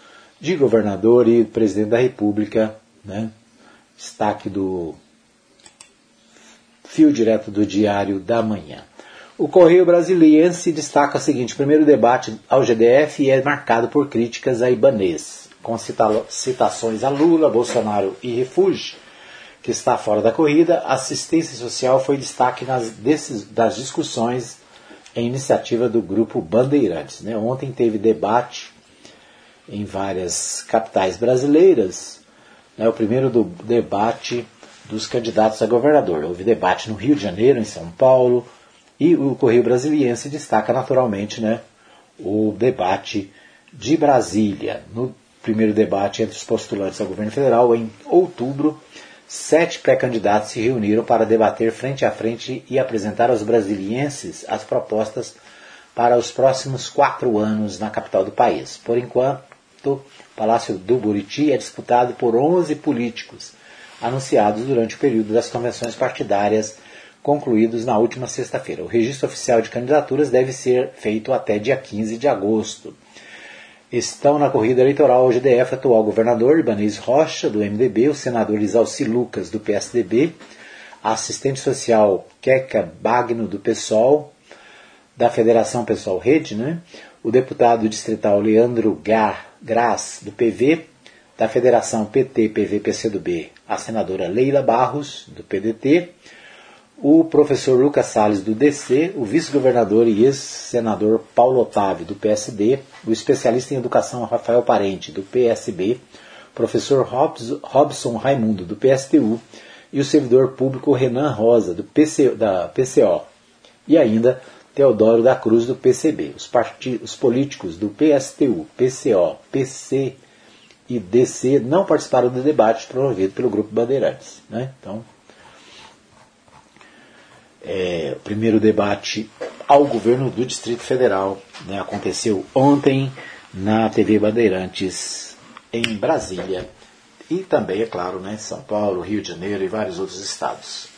de governador e presidente da República. Né, destaque do fio direto do Diário da Manhã. O Correio Brasiliense destaca o seguinte: primeiro debate ao GDF é marcado por críticas a Ibanês, com citações a Lula, Bolsonaro e Refúgio que está fora da corrida, assistência social foi destaque nas, das discussões em iniciativa do grupo Bandeirantes. Né? Ontem teve debate em várias capitais brasileiras, né? o primeiro do debate dos candidatos a governador. Houve debate no Rio de Janeiro, em São Paulo, e o Correio Brasiliense destaca naturalmente né, o debate de Brasília. No primeiro debate entre os postulantes ao governo federal, em outubro, Sete pré-candidatos se reuniram para debater frente a frente e apresentar aos brasilienses as propostas para os próximos quatro anos na capital do país. Por enquanto, o Palácio do Buriti é disputado por 11 políticos, anunciados durante o período das convenções partidárias concluídos na última sexta-feira. O registro oficial de candidaturas deve ser feito até dia 15 de agosto. Estão na corrida eleitoral o GDF atual governador Ibanez Rocha, do MDB, o senador Isalci Lucas, do PSDB, a assistente social Keka Bagno, do PSOL, da Federação Pessoal Rede, né? o deputado distrital Leandro Gar, Graz, do PV, da Federação PT, PV, PCdoB, a senadora Leila Barros, do PDT, o professor Lucas Salles, do DC, o vice-governador e ex-senador Paulo Otávio, do PSD, o especialista em educação Rafael Parente, do PSB, professor Robson Raimundo, do PSTU, e o servidor público Renan Rosa, do PC, da PCO, e ainda Teodoro da Cruz, do PCB. Os, os políticos do PSTU, PCO, PC e DC não participaram do debate promovido pelo Grupo Bandeirantes. Né? Então, é, o primeiro debate ao governo do Distrito Federal né, aconteceu ontem na TV Bandeirantes em Brasília e também, é claro, né, São Paulo, Rio de Janeiro e vários outros estados.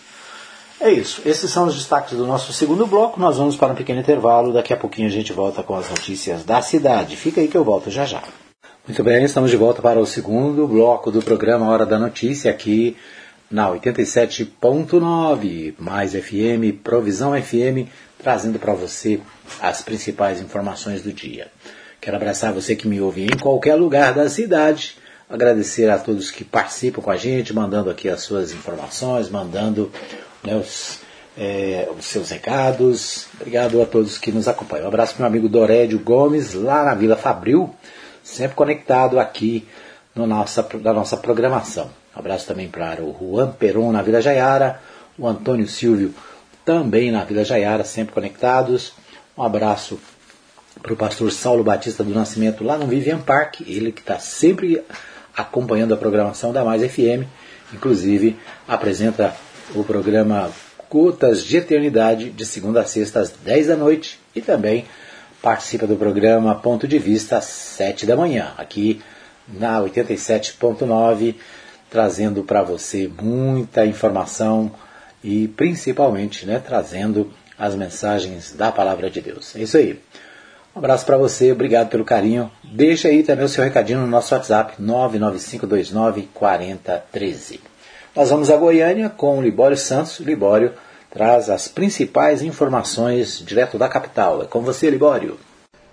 É isso. Esses são os destaques do nosso segundo bloco. Nós vamos para um pequeno intervalo. Daqui a pouquinho a gente volta com as notícias da cidade. Fica aí que eu volto já já. Muito bem, estamos de volta para o segundo bloco do programa Hora da Notícia aqui na 87.9, mais FM, Provisão FM, trazendo para você as principais informações do dia. Quero abraçar você que me ouve em qualquer lugar da cidade, agradecer a todos que participam com a gente, mandando aqui as suas informações, mandando né, os, é, os, seus recados. Obrigado a todos que nos acompanham. Um abraço para meu amigo Dorédio Gomes, lá na Vila Fabril, sempre conectado aqui no nossa, na nossa programação. Um abraço também para o Juan Peron na Vila Jaiara, o Antônio Silvio também na Vila Jaiara, sempre conectados. Um abraço para o pastor Saulo Batista do Nascimento lá no Vivian Park, ele que está sempre acompanhando a programação da Mais FM, inclusive apresenta o programa Gotas de Eternidade de segunda a sexta às 10 da noite e também participa do programa Ponto de Vista às 7 da manhã, aqui na 87.9 trazendo para você muita informação e principalmente né, trazendo as mensagens da palavra de Deus. É isso aí. Um abraço para você, obrigado pelo carinho. Deixa aí também o seu recadinho no nosso WhatsApp 995294013. Nós vamos a Goiânia com o Libório Santos. Libório traz as principais informações direto da capital. É com você, Libório.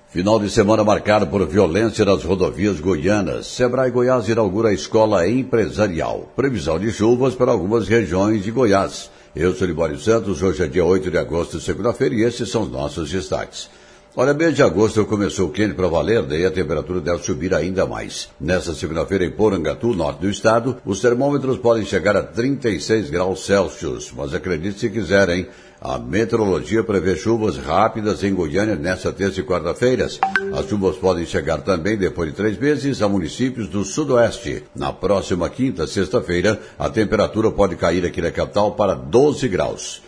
Final de semana marcado por violência nas rodovias goianas. Sebrae Goiás inaugura a escola empresarial. Previsão de chuvas para algumas regiões de Goiás. Eu sou Libório Santos, hoje é dia 8 de agosto, segunda-feira, e esses são os nossos destaques. Olha, mês de agosto começou quente para valer, daí a temperatura deve subir ainda mais. Nesta segunda-feira em Porangatu, norte do estado, os termômetros podem chegar a 36 graus Celsius, mas acredite se quiserem, a meteorologia prevê chuvas rápidas em Goiânia nesta terça e quarta-feiras. As chuvas podem chegar também, depois de três meses, a municípios do sudoeste. Na próxima quinta, sexta-feira, a temperatura pode cair aqui na capital para 12 graus.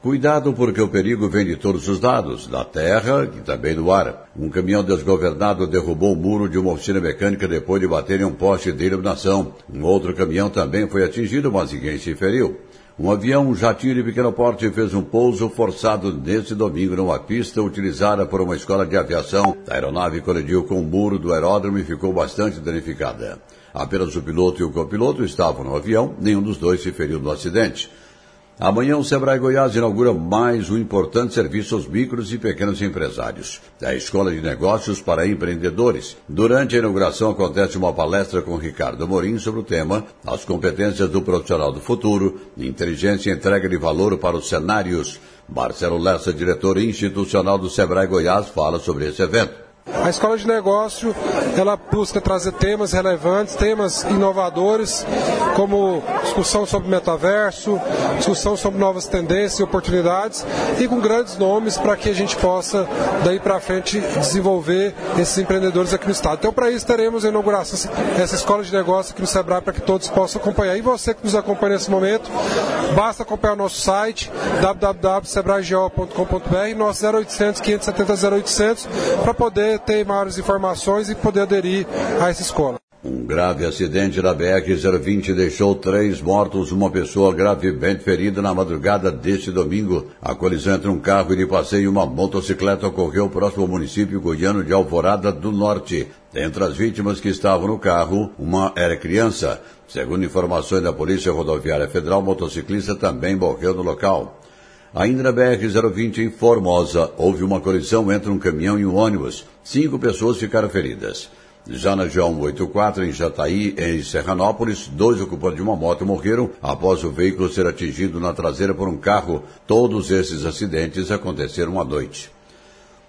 Cuidado porque o perigo vem de todos os lados, da terra e também do ar. Um caminhão desgovernado derrubou o muro de uma oficina mecânica depois de bater em um poste de iluminação. Um outro caminhão também foi atingido, mas ninguém se feriu. Um avião, um jatinho de pequeno porte, fez um pouso forçado neste domingo numa pista utilizada por uma escola de aviação. A aeronave colidiu com o muro do aeródromo e ficou bastante danificada. Apenas o piloto e o copiloto estavam no avião, nenhum dos dois se feriu no acidente. Amanhã o Sebrae Goiás inaugura mais um importante serviço aos micros e pequenos empresários, a Escola de Negócios para Empreendedores. Durante a inauguração acontece uma palestra com Ricardo Morim sobre o tema As competências do profissional do futuro, inteligência e entrega de valor para os cenários. Marcelo Lessa, diretor institucional do Sebrae Goiás, fala sobre esse evento. A escola de negócio ela busca trazer temas relevantes, temas inovadores, como discussão sobre metaverso, discussão sobre novas tendências e oportunidades, e com grandes nomes para que a gente possa, daí para frente, desenvolver esses empreendedores aqui no estado. Então, para isso, teremos a inauguração dessa escola de negócio aqui no Sebrae para que todos possam acompanhar. E você que nos acompanha nesse momento, basta acompanhar o nosso site www.sebraegeo.com.br, nosso 0800 570 0800 para poder ter maiores informações e poder aderir a essa escola. Um grave acidente na BR-020 deixou três mortos, uma pessoa gravemente ferida na madrugada deste domingo. A colisão entre um carro de passeio e uma motocicleta ocorreu próximo ao município goiano de Alvorada do Norte. Entre as vítimas que estavam no carro, uma era criança. Segundo informações da Polícia Rodoviária Federal, o motociclista também morreu no local. Ainda na BR-020 em Formosa, houve uma colisão entre um caminhão e um ônibus. Cinco pessoas ficaram feridas. Já na João 84, em Jataí, em Serranópolis, dois ocupantes de uma moto morreram após o veículo ser atingido na traseira por um carro. Todos esses acidentes aconteceram à noite.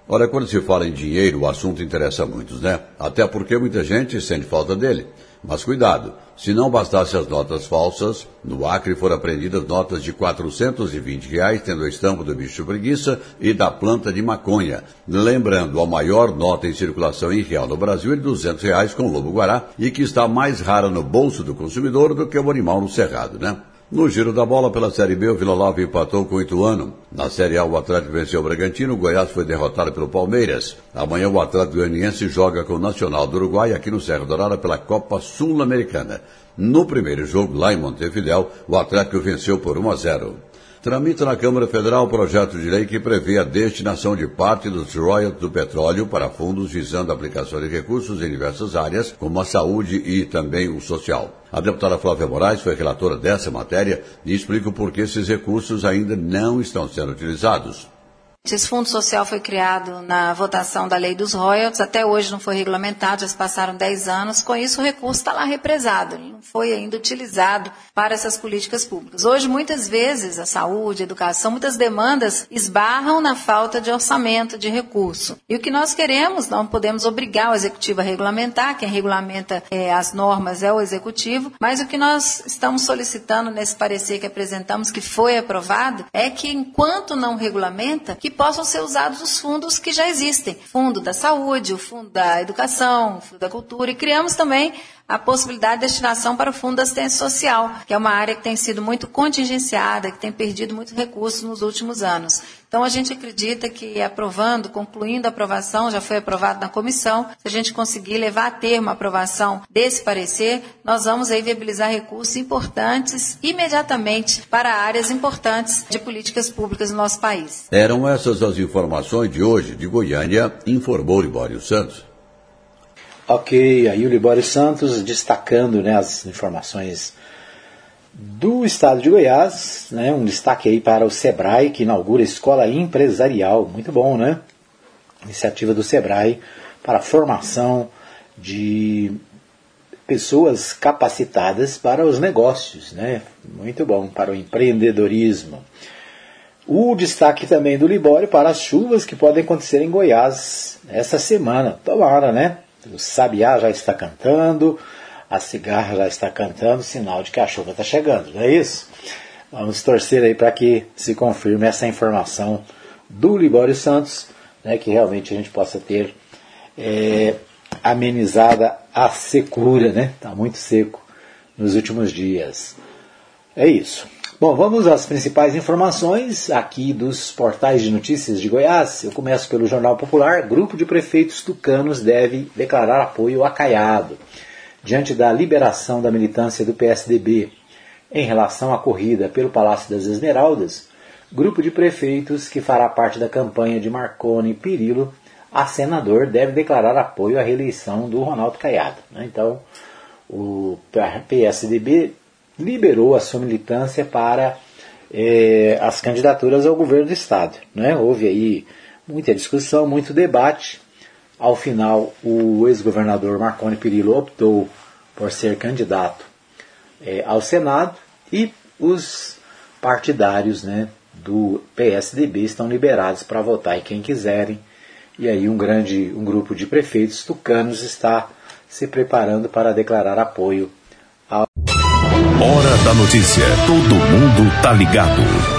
Olha, quando se fala em dinheiro, o assunto interessa a muitos, né? Até porque muita gente sente falta dele. Mas cuidado, se não bastasse as notas falsas, no Acre foram apreendidas notas de 420 reais, tendo a estampa do bicho preguiça e da planta de maconha. Lembrando, a maior nota em circulação em real no Brasil é de 200 reais com lobo-guará e que está mais rara no bolso do consumidor do que o animal no cerrado, né? No giro da bola pela Série B, o Vila Nova empatou com o Ituano. Na Série A, o Atlético venceu o Bragantino, o Goiás foi derrotado pelo Palmeiras. Amanhã, o Atlético Goianiense joga com o Nacional do Uruguai aqui no Serra Dourada pela Copa Sul-Americana. No primeiro jogo, lá em Montevidéu, o Atlético venceu por 1 a 0. Tramita na Câmara Federal o projeto de lei que prevê a destinação de parte dos royalties do petróleo para fundos visando a aplicação de recursos em diversas áreas, como a saúde e também o social. A deputada Flávia Moraes foi relatora dessa matéria e explica por que esses recursos ainda não estão sendo utilizados. Esse fundo social foi criado na votação da lei dos royalties, até hoje não foi regulamentado, já se passaram 10 anos. Com isso, o recurso está lá represado, ele não foi ainda utilizado para essas políticas públicas. Hoje, muitas vezes, a saúde, a educação, muitas demandas esbarram na falta de orçamento, de recurso. E o que nós queremos, não podemos obrigar o executivo a regulamentar, quem regulamenta é, as normas é o executivo, mas o que nós estamos solicitando nesse parecer que apresentamos, que foi aprovado, é que enquanto não regulamenta, que possam ser usados os fundos que já existem. Fundo da saúde, o fundo da educação, o fundo da cultura. E criamos também a possibilidade de destinação para o Fundo da Assistência Social, que é uma área que tem sido muito contingenciada, que tem perdido muitos recursos nos últimos anos. Então, a gente acredita que aprovando, concluindo a aprovação, já foi aprovado na comissão, se a gente conseguir levar a termo a aprovação desse parecer, nós vamos aí viabilizar recursos importantes imediatamente para áreas importantes de políticas públicas no nosso país. Eram essas as informações de hoje de Goiânia, informou Libório Santos. Ok, aí o Libório Santos destacando né, as informações do estado de Goiás, né, um destaque aí para o Sebrae, que inaugura escola empresarial, muito bom, né? Iniciativa do Sebrae para a formação de pessoas capacitadas para os negócios, né? Muito bom, para o empreendedorismo. O destaque também do Libório para as chuvas que podem acontecer em Goiás essa semana. Tomara, né? O sabiá já está cantando, a cigarra já está cantando, sinal de que a chuva está chegando, não é isso? Vamos torcer aí para que se confirme essa informação do Libório Santos, né, que realmente a gente possa ter é, amenizada a secura, né? Está muito seco nos últimos dias. É isso. Bom, vamos às principais informações aqui dos portais de notícias de Goiás. Eu começo pelo Jornal Popular. Grupo de prefeitos tucanos deve declarar apoio a Caiado. Diante da liberação da militância do PSDB em relação à corrida pelo Palácio das Esmeraldas, grupo de prefeitos que fará parte da campanha de Marconi Pirillo a senador deve declarar apoio à reeleição do Ronaldo Caiado. Então, o PSDB liberou a sua militância para é, as candidaturas ao governo do Estado. Né? Houve aí muita discussão, muito debate. Ao final, o ex-governador Marconi Perillo optou por ser candidato é, ao Senado e os partidários né, do PSDB estão liberados para votar em quem quiserem. E aí um grande um grupo de prefeitos tucanos está se preparando para declarar apoio ao Hora da notícia. Todo mundo tá ligado.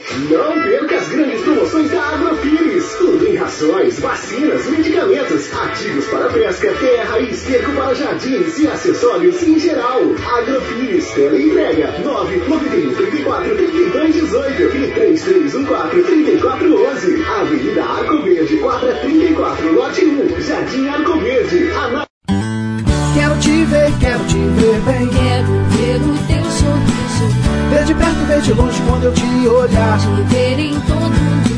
Não perca as grandes promoções da Agrofires. Tudo em rações, vacinas, medicamentos, ativos para pesca, terra e esterco para jardins e acessórios em geral. Agrofires, teleentrega 991 34 32 18 e 3314 3411. Avenida Arco Verde, quadra 34, lote 1, Jardim Arco Verde. Ana... Quero te ver, quero te ver bem. Quero ver o. Ver de perto, ver de longe quando eu te olhar. Te ver em todo lugar.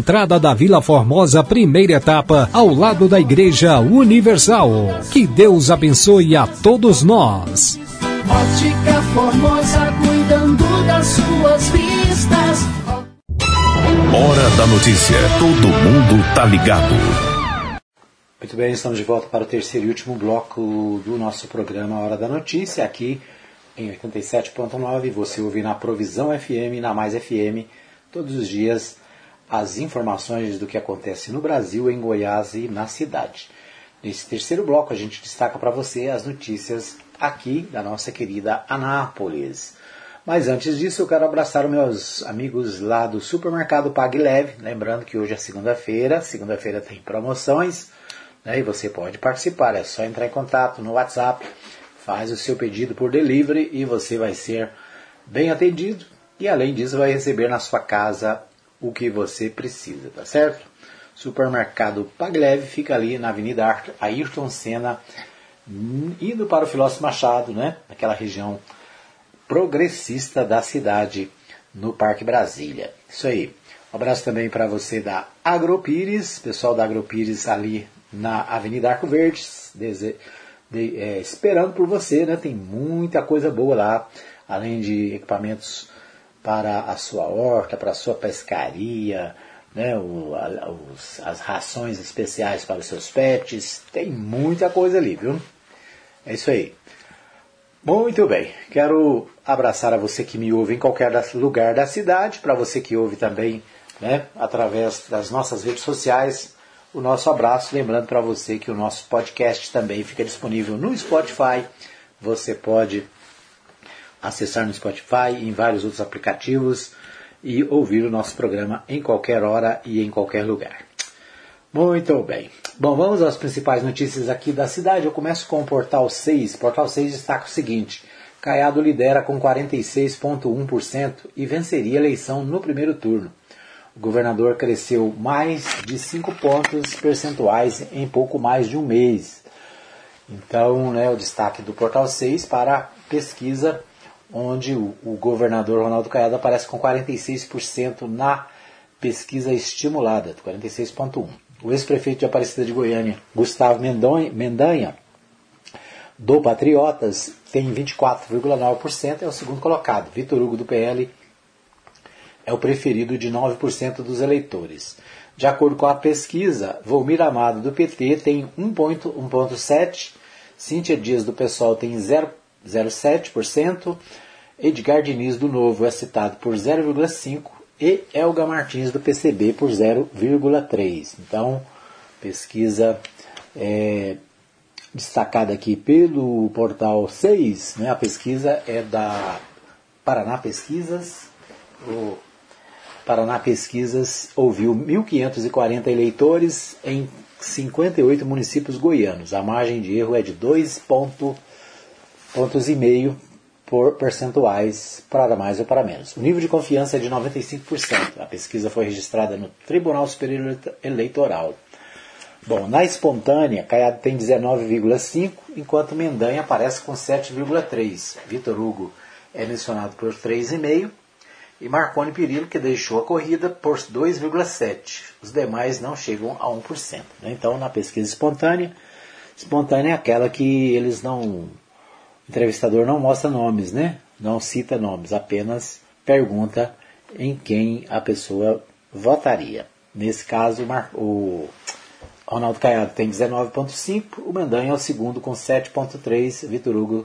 entrada da Vila Formosa, primeira etapa, ao lado da Igreja Universal. Que Deus abençoe a todos nós. Ótica Formosa, cuidando das suas vistas. Hora da notícia. Todo mundo tá ligado. Muito bem, estamos de volta para o terceiro e último bloco do nosso programa Hora da Notícia, aqui em 87.9. Você ouve na Provisão FM e na Mais FM todos os dias as informações do que acontece no Brasil, em Goiás e na cidade. Nesse terceiro bloco, a gente destaca para você as notícias aqui da nossa querida Anápolis. Mas antes disso, eu quero abraçar os meus amigos lá do supermercado Pague Leve. Lembrando que hoje é segunda-feira, segunda-feira tem promoções né, e você pode participar. É só entrar em contato no WhatsApp, faz o seu pedido por delivery e você vai ser bem atendido. E além disso, vai receber na sua casa o que você precisa, tá certo? Supermercado Paglev fica ali na Avenida Ayrton Senna, indo para o Filósofo Machado, né? Naquela região progressista da cidade, no Parque Brasília. Isso aí. Um abraço também para você da Agropires, pessoal da Agropires ali na Avenida Arco Verde, de, de, é, esperando por você, né? Tem muita coisa boa lá, além de equipamentos para a sua horta, para a sua pescaria, né? O, a, os, as rações especiais para os seus pets, tem muita coisa ali, viu? É isso aí. Muito bem, quero abraçar a você que me ouve em qualquer lugar da cidade, para você que ouve também né, através das nossas redes sociais. O nosso abraço, lembrando para você que o nosso podcast também fica disponível no Spotify. Você pode acessar no Spotify e em vários outros aplicativos e ouvir o nosso programa em qualquer hora e em qualquer lugar. Muito bem. Bom, vamos às principais notícias aqui da cidade. Eu começo com o Portal 6. Portal 6 destaca o seguinte: Caiado lidera com 46,1% e venceria a eleição no primeiro turno. O governador cresceu mais de 5 pontos percentuais em pouco mais de um mês. Então, né, o destaque do Portal 6 para a pesquisa, onde o, o governador Ronaldo Caiado aparece com 46% na pesquisa estimulada, 46,1%. O ex-prefeito de Aparecida de Goiânia, Gustavo Mendanha, do Patriotas, tem 24,9%, é o segundo colocado. Vitor Hugo, do PL, é o preferido de 9% dos eleitores. De acordo com a pesquisa, Volmir Amado do PT tem 1,7%, Cíntia Dias do PSOL tem 0,07%, Edgar Diniz do Novo é citado por 0,5% e Elga Martins do PCB por 0,3%. Então, pesquisa é, destacada aqui pelo portal 6, né? a pesquisa é da Paraná Pesquisas, o Paraná Pesquisas ouviu 1.540 eleitores em 58 municípios goianos. A margem de erro é de 2 ponto, pontos e meio por percentuais para mais ou para menos. O nível de confiança é de 95%. A pesquisa foi registrada no Tribunal Superior Eleitoral. Bom, na espontânea, Caiado tem 19,5, enquanto Mendanha aparece com 7,3. Vitor Hugo é mencionado por 3,5 e Marconi Perillo, que deixou a corrida por 2,7%. Os demais não chegam a 1%. Né? Então, na pesquisa espontânea, espontânea é aquela que eles não. Entrevistador não mostra nomes, né? Não cita nomes, apenas pergunta em quem a pessoa votaria. Nesse caso, o Ronaldo Caiado tem 19,5%, o Mendanha é o segundo com 7,3%, Vitor Hugo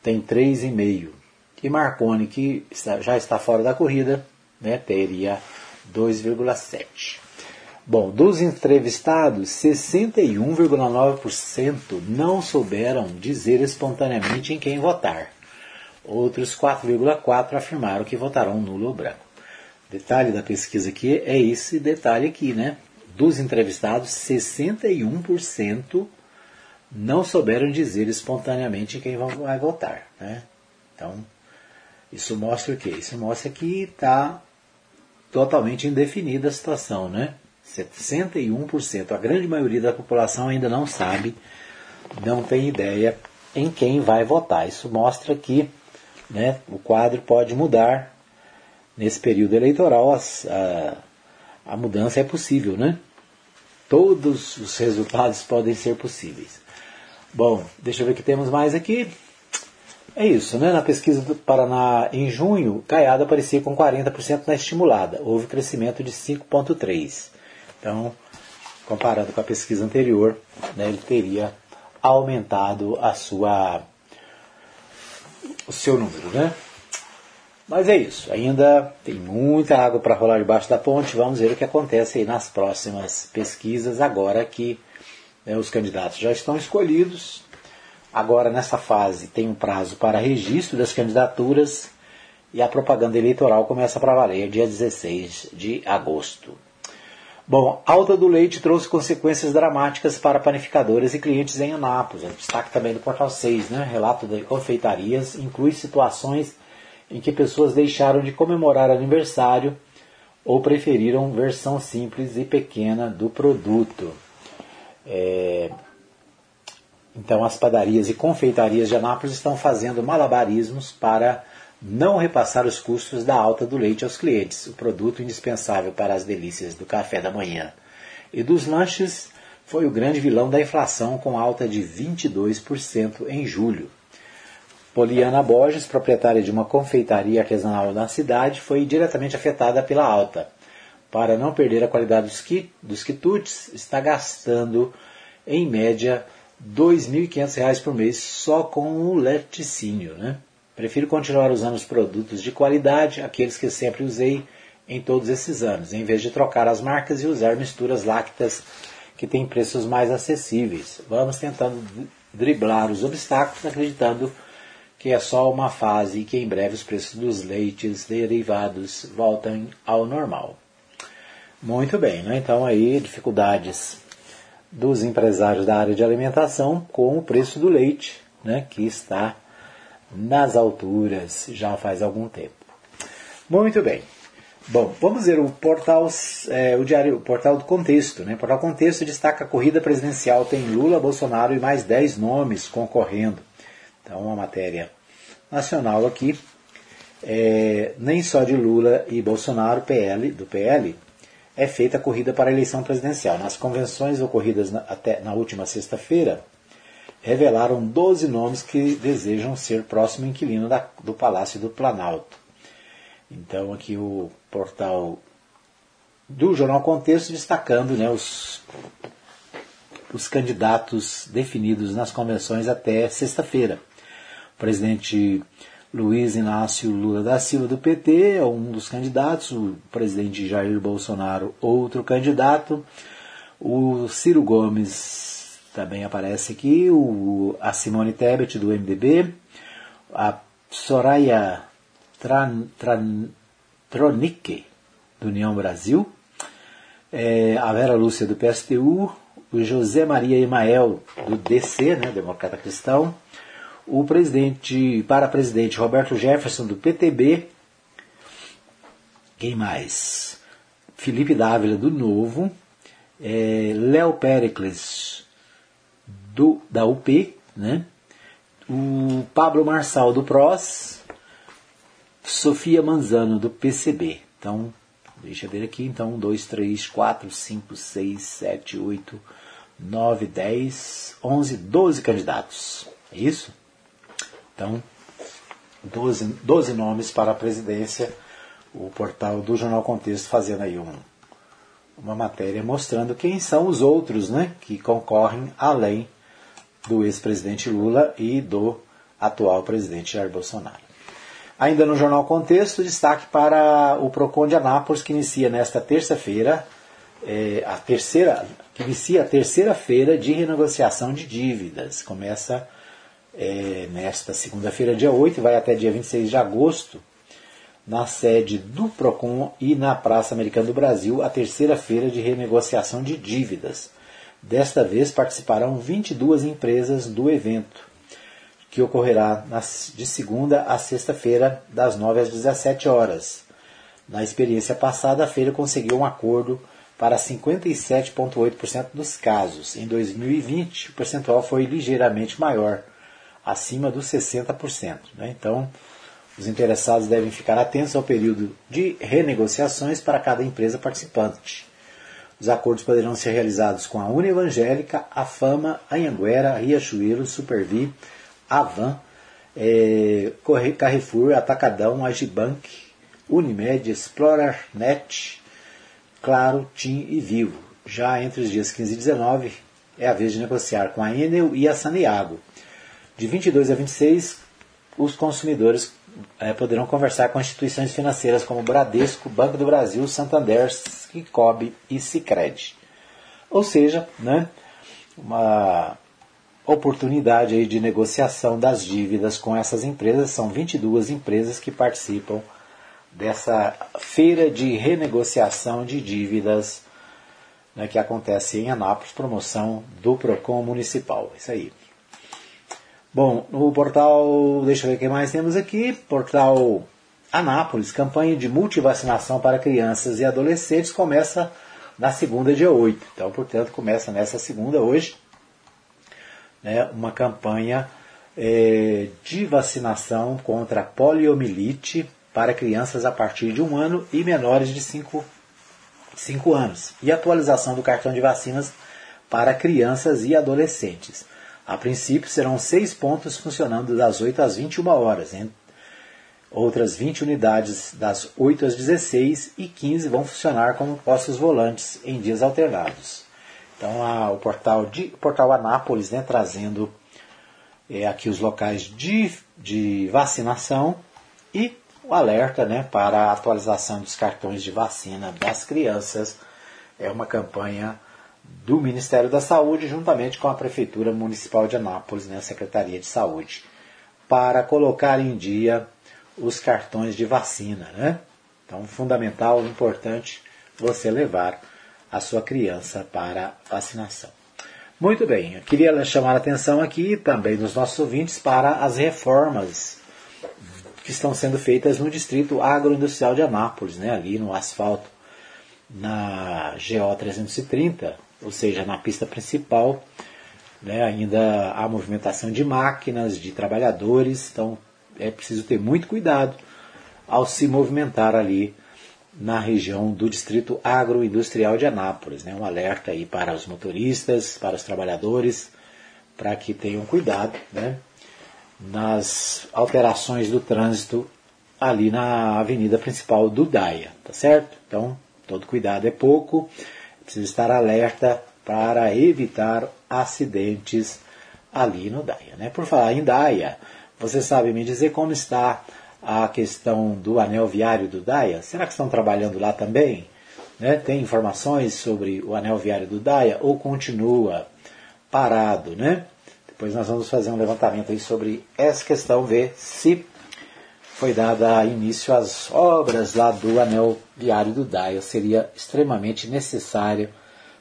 tem 3,5%. E Marconi, que já está fora da corrida, né, teria 2,7%. Bom, dos entrevistados, 61,9% não souberam dizer espontaneamente em quem votar. Outros 4,4% afirmaram que votarão nulo ou branco. Detalhe da pesquisa aqui é esse detalhe aqui, né? Dos entrevistados, 61% não souberam dizer espontaneamente em quem vai votar. Né? Então, isso mostra o quê? Isso mostra que está totalmente indefinida a situação, né? 61%, a grande maioria da população ainda não sabe, não tem ideia em quem vai votar. Isso mostra que né, o quadro pode mudar nesse período eleitoral. A, a mudança é possível, né? Todos os resultados podem ser possíveis. Bom, deixa eu ver o que temos mais aqui. É isso, né? Na pesquisa do Paraná em junho, Caiado aparecia com 40% na estimulada. Houve crescimento de 5,3%. Então, comparado com a pesquisa anterior, né, ele teria aumentado a sua, o seu número, né? Mas é isso, ainda tem muita água para rolar debaixo da ponte. Vamos ver o que acontece aí nas próximas pesquisas, agora que né, os candidatos já estão escolhidos Agora, nessa fase, tem um prazo para registro das candidaturas e a propaganda eleitoral começa para valer dia 16 de agosto. Bom, alta do leite trouxe consequências dramáticas para panificadores e clientes em Anápolis. É destaque também do Portal 6, né? Relato de confeitarias inclui situações em que pessoas deixaram de comemorar aniversário ou preferiram versão simples e pequena do produto. É, então, as padarias e confeitarias de Anápolis estão fazendo malabarismos para não repassar os custos da alta do leite aos clientes, o produto indispensável para as delícias do café da manhã. E dos lanches, foi o grande vilão da inflação, com alta de 22% em julho. Poliana Borges, proprietária de uma confeitaria artesanal na cidade, foi diretamente afetada pela alta. Para não perder a qualidade dos, kit, dos quitutes, está gastando, em média, R$ 2.500 por mês só com o laticínio. Né? Prefiro continuar usando os produtos de qualidade, aqueles que sempre usei em todos esses anos, em vez de trocar as marcas e usar misturas lácteas que têm preços mais acessíveis. Vamos tentando driblar os obstáculos, acreditando que é só uma fase e que em breve os preços dos leites derivados voltam ao normal. Muito bem, né? então aí dificuldades dos empresários da área de alimentação com o preço do leite, né, que está nas alturas já faz algum tempo. Muito bem. Bom, vamos ver o portal, é, o diário, o portal do Contexto. Né? O portal Contexto destaca a corrida presidencial, tem Lula, Bolsonaro e mais 10 nomes concorrendo. Então, uma matéria nacional aqui. É, nem só de Lula e Bolsonaro, PL, do PL, é feita a corrida para a eleição presidencial. Nas convenções ocorridas na, até na última sexta-feira, revelaram 12 nomes que desejam ser próximo inquilino da, do Palácio do Planalto. Então, aqui o portal do Jornal Contexto destacando né, os, os candidatos definidos nas convenções até sexta-feira. O presidente Luiz Inácio Lula da Silva, do PT, é um dos candidatos, o presidente Jair Bolsonaro, outro candidato, o Ciro Gomes também aparece aqui, o, a Simone Tebet, do MDB, a Soraya Tran, Tran, Tronic, do União Brasil, é, a Vera Lúcia, do PSTU, o José Maria Emael, do DC, né, Democrata Cristão, o presidente, para presidente Roberto Jefferson, do PTB, quem mais? Felipe Dávila, do Novo, é, Léo Pericles, do, da UP, né? o Pablo Marçal, do PROS, Sofia Manzano, do PCB. Então, deixa eu ver aqui. Então, 1, 2, 3, 4, 5, 6, 7, 8, 9, 10, 11, 12 candidatos. É isso? Então, 12, 12 nomes para a presidência. O portal do Jornal Contexto fazendo aí um, uma matéria mostrando quem são os outros né, que concorrem além do ex-presidente Lula e do atual presidente Jair Bolsonaro. Ainda no Jornal Contexto, destaque para o PROCON de Anápolis, que inicia nesta terça-feira, é, a terceira, que inicia a terceira-feira de renegociação de dívidas. Começa é, nesta segunda-feira, dia 8, e vai até dia 26 de agosto, na sede do PROCON e na Praça Americana do Brasil, a terceira feira de renegociação de dívidas. Desta vez participarão 22 empresas do evento que ocorrerá de segunda a sexta-feira, das 9 às 17 horas. Na experiência passada, a feira conseguiu um acordo para 57,8% dos casos. Em 2020, o percentual foi ligeiramente maior, acima dos 60%. Né? Então, os interessados devem ficar atentos ao período de renegociações para cada empresa participante. Os acordos poderão ser realizados com a Unevangélica, a Fama, a Anhanguera, Riachuelo, Supervi, Avan, é, Carrefour, Atacadão, Agibank, Unimed, Explorer, Net, Claro, TIM e Vivo. Já entre os dias 15 e 19 é a vez de negociar com a Enel e a Saniago. De 22 a 26, os consumidores é, poderão conversar com instituições financeiras como Bradesco, Banco do Brasil, Santander, Cicobi e Sicredi. Ou seja, né, uma oportunidade aí de negociação das dívidas com essas empresas. São 22 empresas que participam dessa feira de renegociação de dívidas né, que acontece em Anápolis, promoção do PROCON Municipal. Isso aí. Bom, no portal, deixa eu ver o que mais temos aqui. Portal Anápolis, campanha de multivacinação para crianças e adolescentes começa na segunda, dia 8. Então, portanto, começa nessa segunda, hoje, né, uma campanha é, de vacinação contra a poliomielite para crianças a partir de um ano e menores de 5 anos. E atualização do cartão de vacinas para crianças e adolescentes. A princípio, serão seis pontos funcionando das 8 às 21 horas, hein? outras 20 unidades das 8 às 16 e 15 vão funcionar como postos volantes em dias alternados. Então, a, o portal, de, portal Anápolis né, trazendo é, aqui os locais de, de vacinação e o alerta né, para a atualização dos cartões de vacina das crianças. É uma campanha do Ministério da Saúde, juntamente com a Prefeitura Municipal de Anápolis, né, a Secretaria de Saúde, para colocar em dia os cartões de vacina. Né? Então, fundamental, importante você levar a sua criança para vacinação. Muito bem, eu queria chamar a atenção aqui também dos nossos ouvintes para as reformas que estão sendo feitas no distrito agroindustrial de Anápolis, né, ali no asfalto, na GO 330, ou seja, na pista principal. Né, ainda há movimentação de máquinas, de trabalhadores, então é preciso ter muito cuidado ao se movimentar ali na região do distrito agroindustrial de Anápolis. Né? Um alerta aí para os motoristas, para os trabalhadores, para que tenham cuidado né? nas alterações do trânsito ali na avenida principal do Daia, tá certo? Então, todo cuidado é pouco, precisa estar alerta para evitar acidentes ali no Daia. Né? Por falar em Daia, você sabe me dizer como está a questão do anel viário do Daia? Será que estão trabalhando lá também? Né? Tem informações sobre o anel viário do Daia ou continua parado? Né? Depois nós vamos fazer um levantamento aí sobre essa questão, ver se foi dada início às obras lá do anel viário do Daia. Seria extremamente necessário,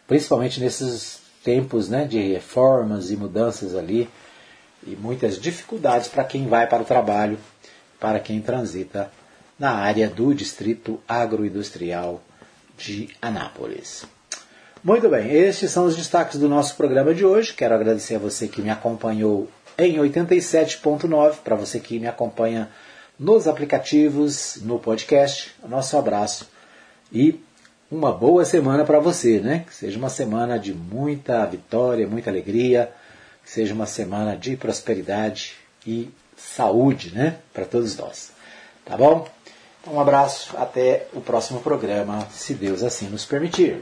principalmente nesses tempos né, de reformas e mudanças ali, e muitas dificuldades para quem vai para o trabalho para quem transita na área do Distrito Agroindustrial de Anápolis. Muito bem, estes são os destaques do nosso programa de hoje. Quero agradecer a você que me acompanhou em 87.9, para você que me acompanha nos aplicativos, no podcast. Nosso abraço e uma boa semana para você, né? Que seja uma semana de muita vitória, muita alegria, que seja uma semana de prosperidade e saúde, né, para todos nós. Tá bom? Então, um abraço, até o próximo programa, se Deus assim nos permitir.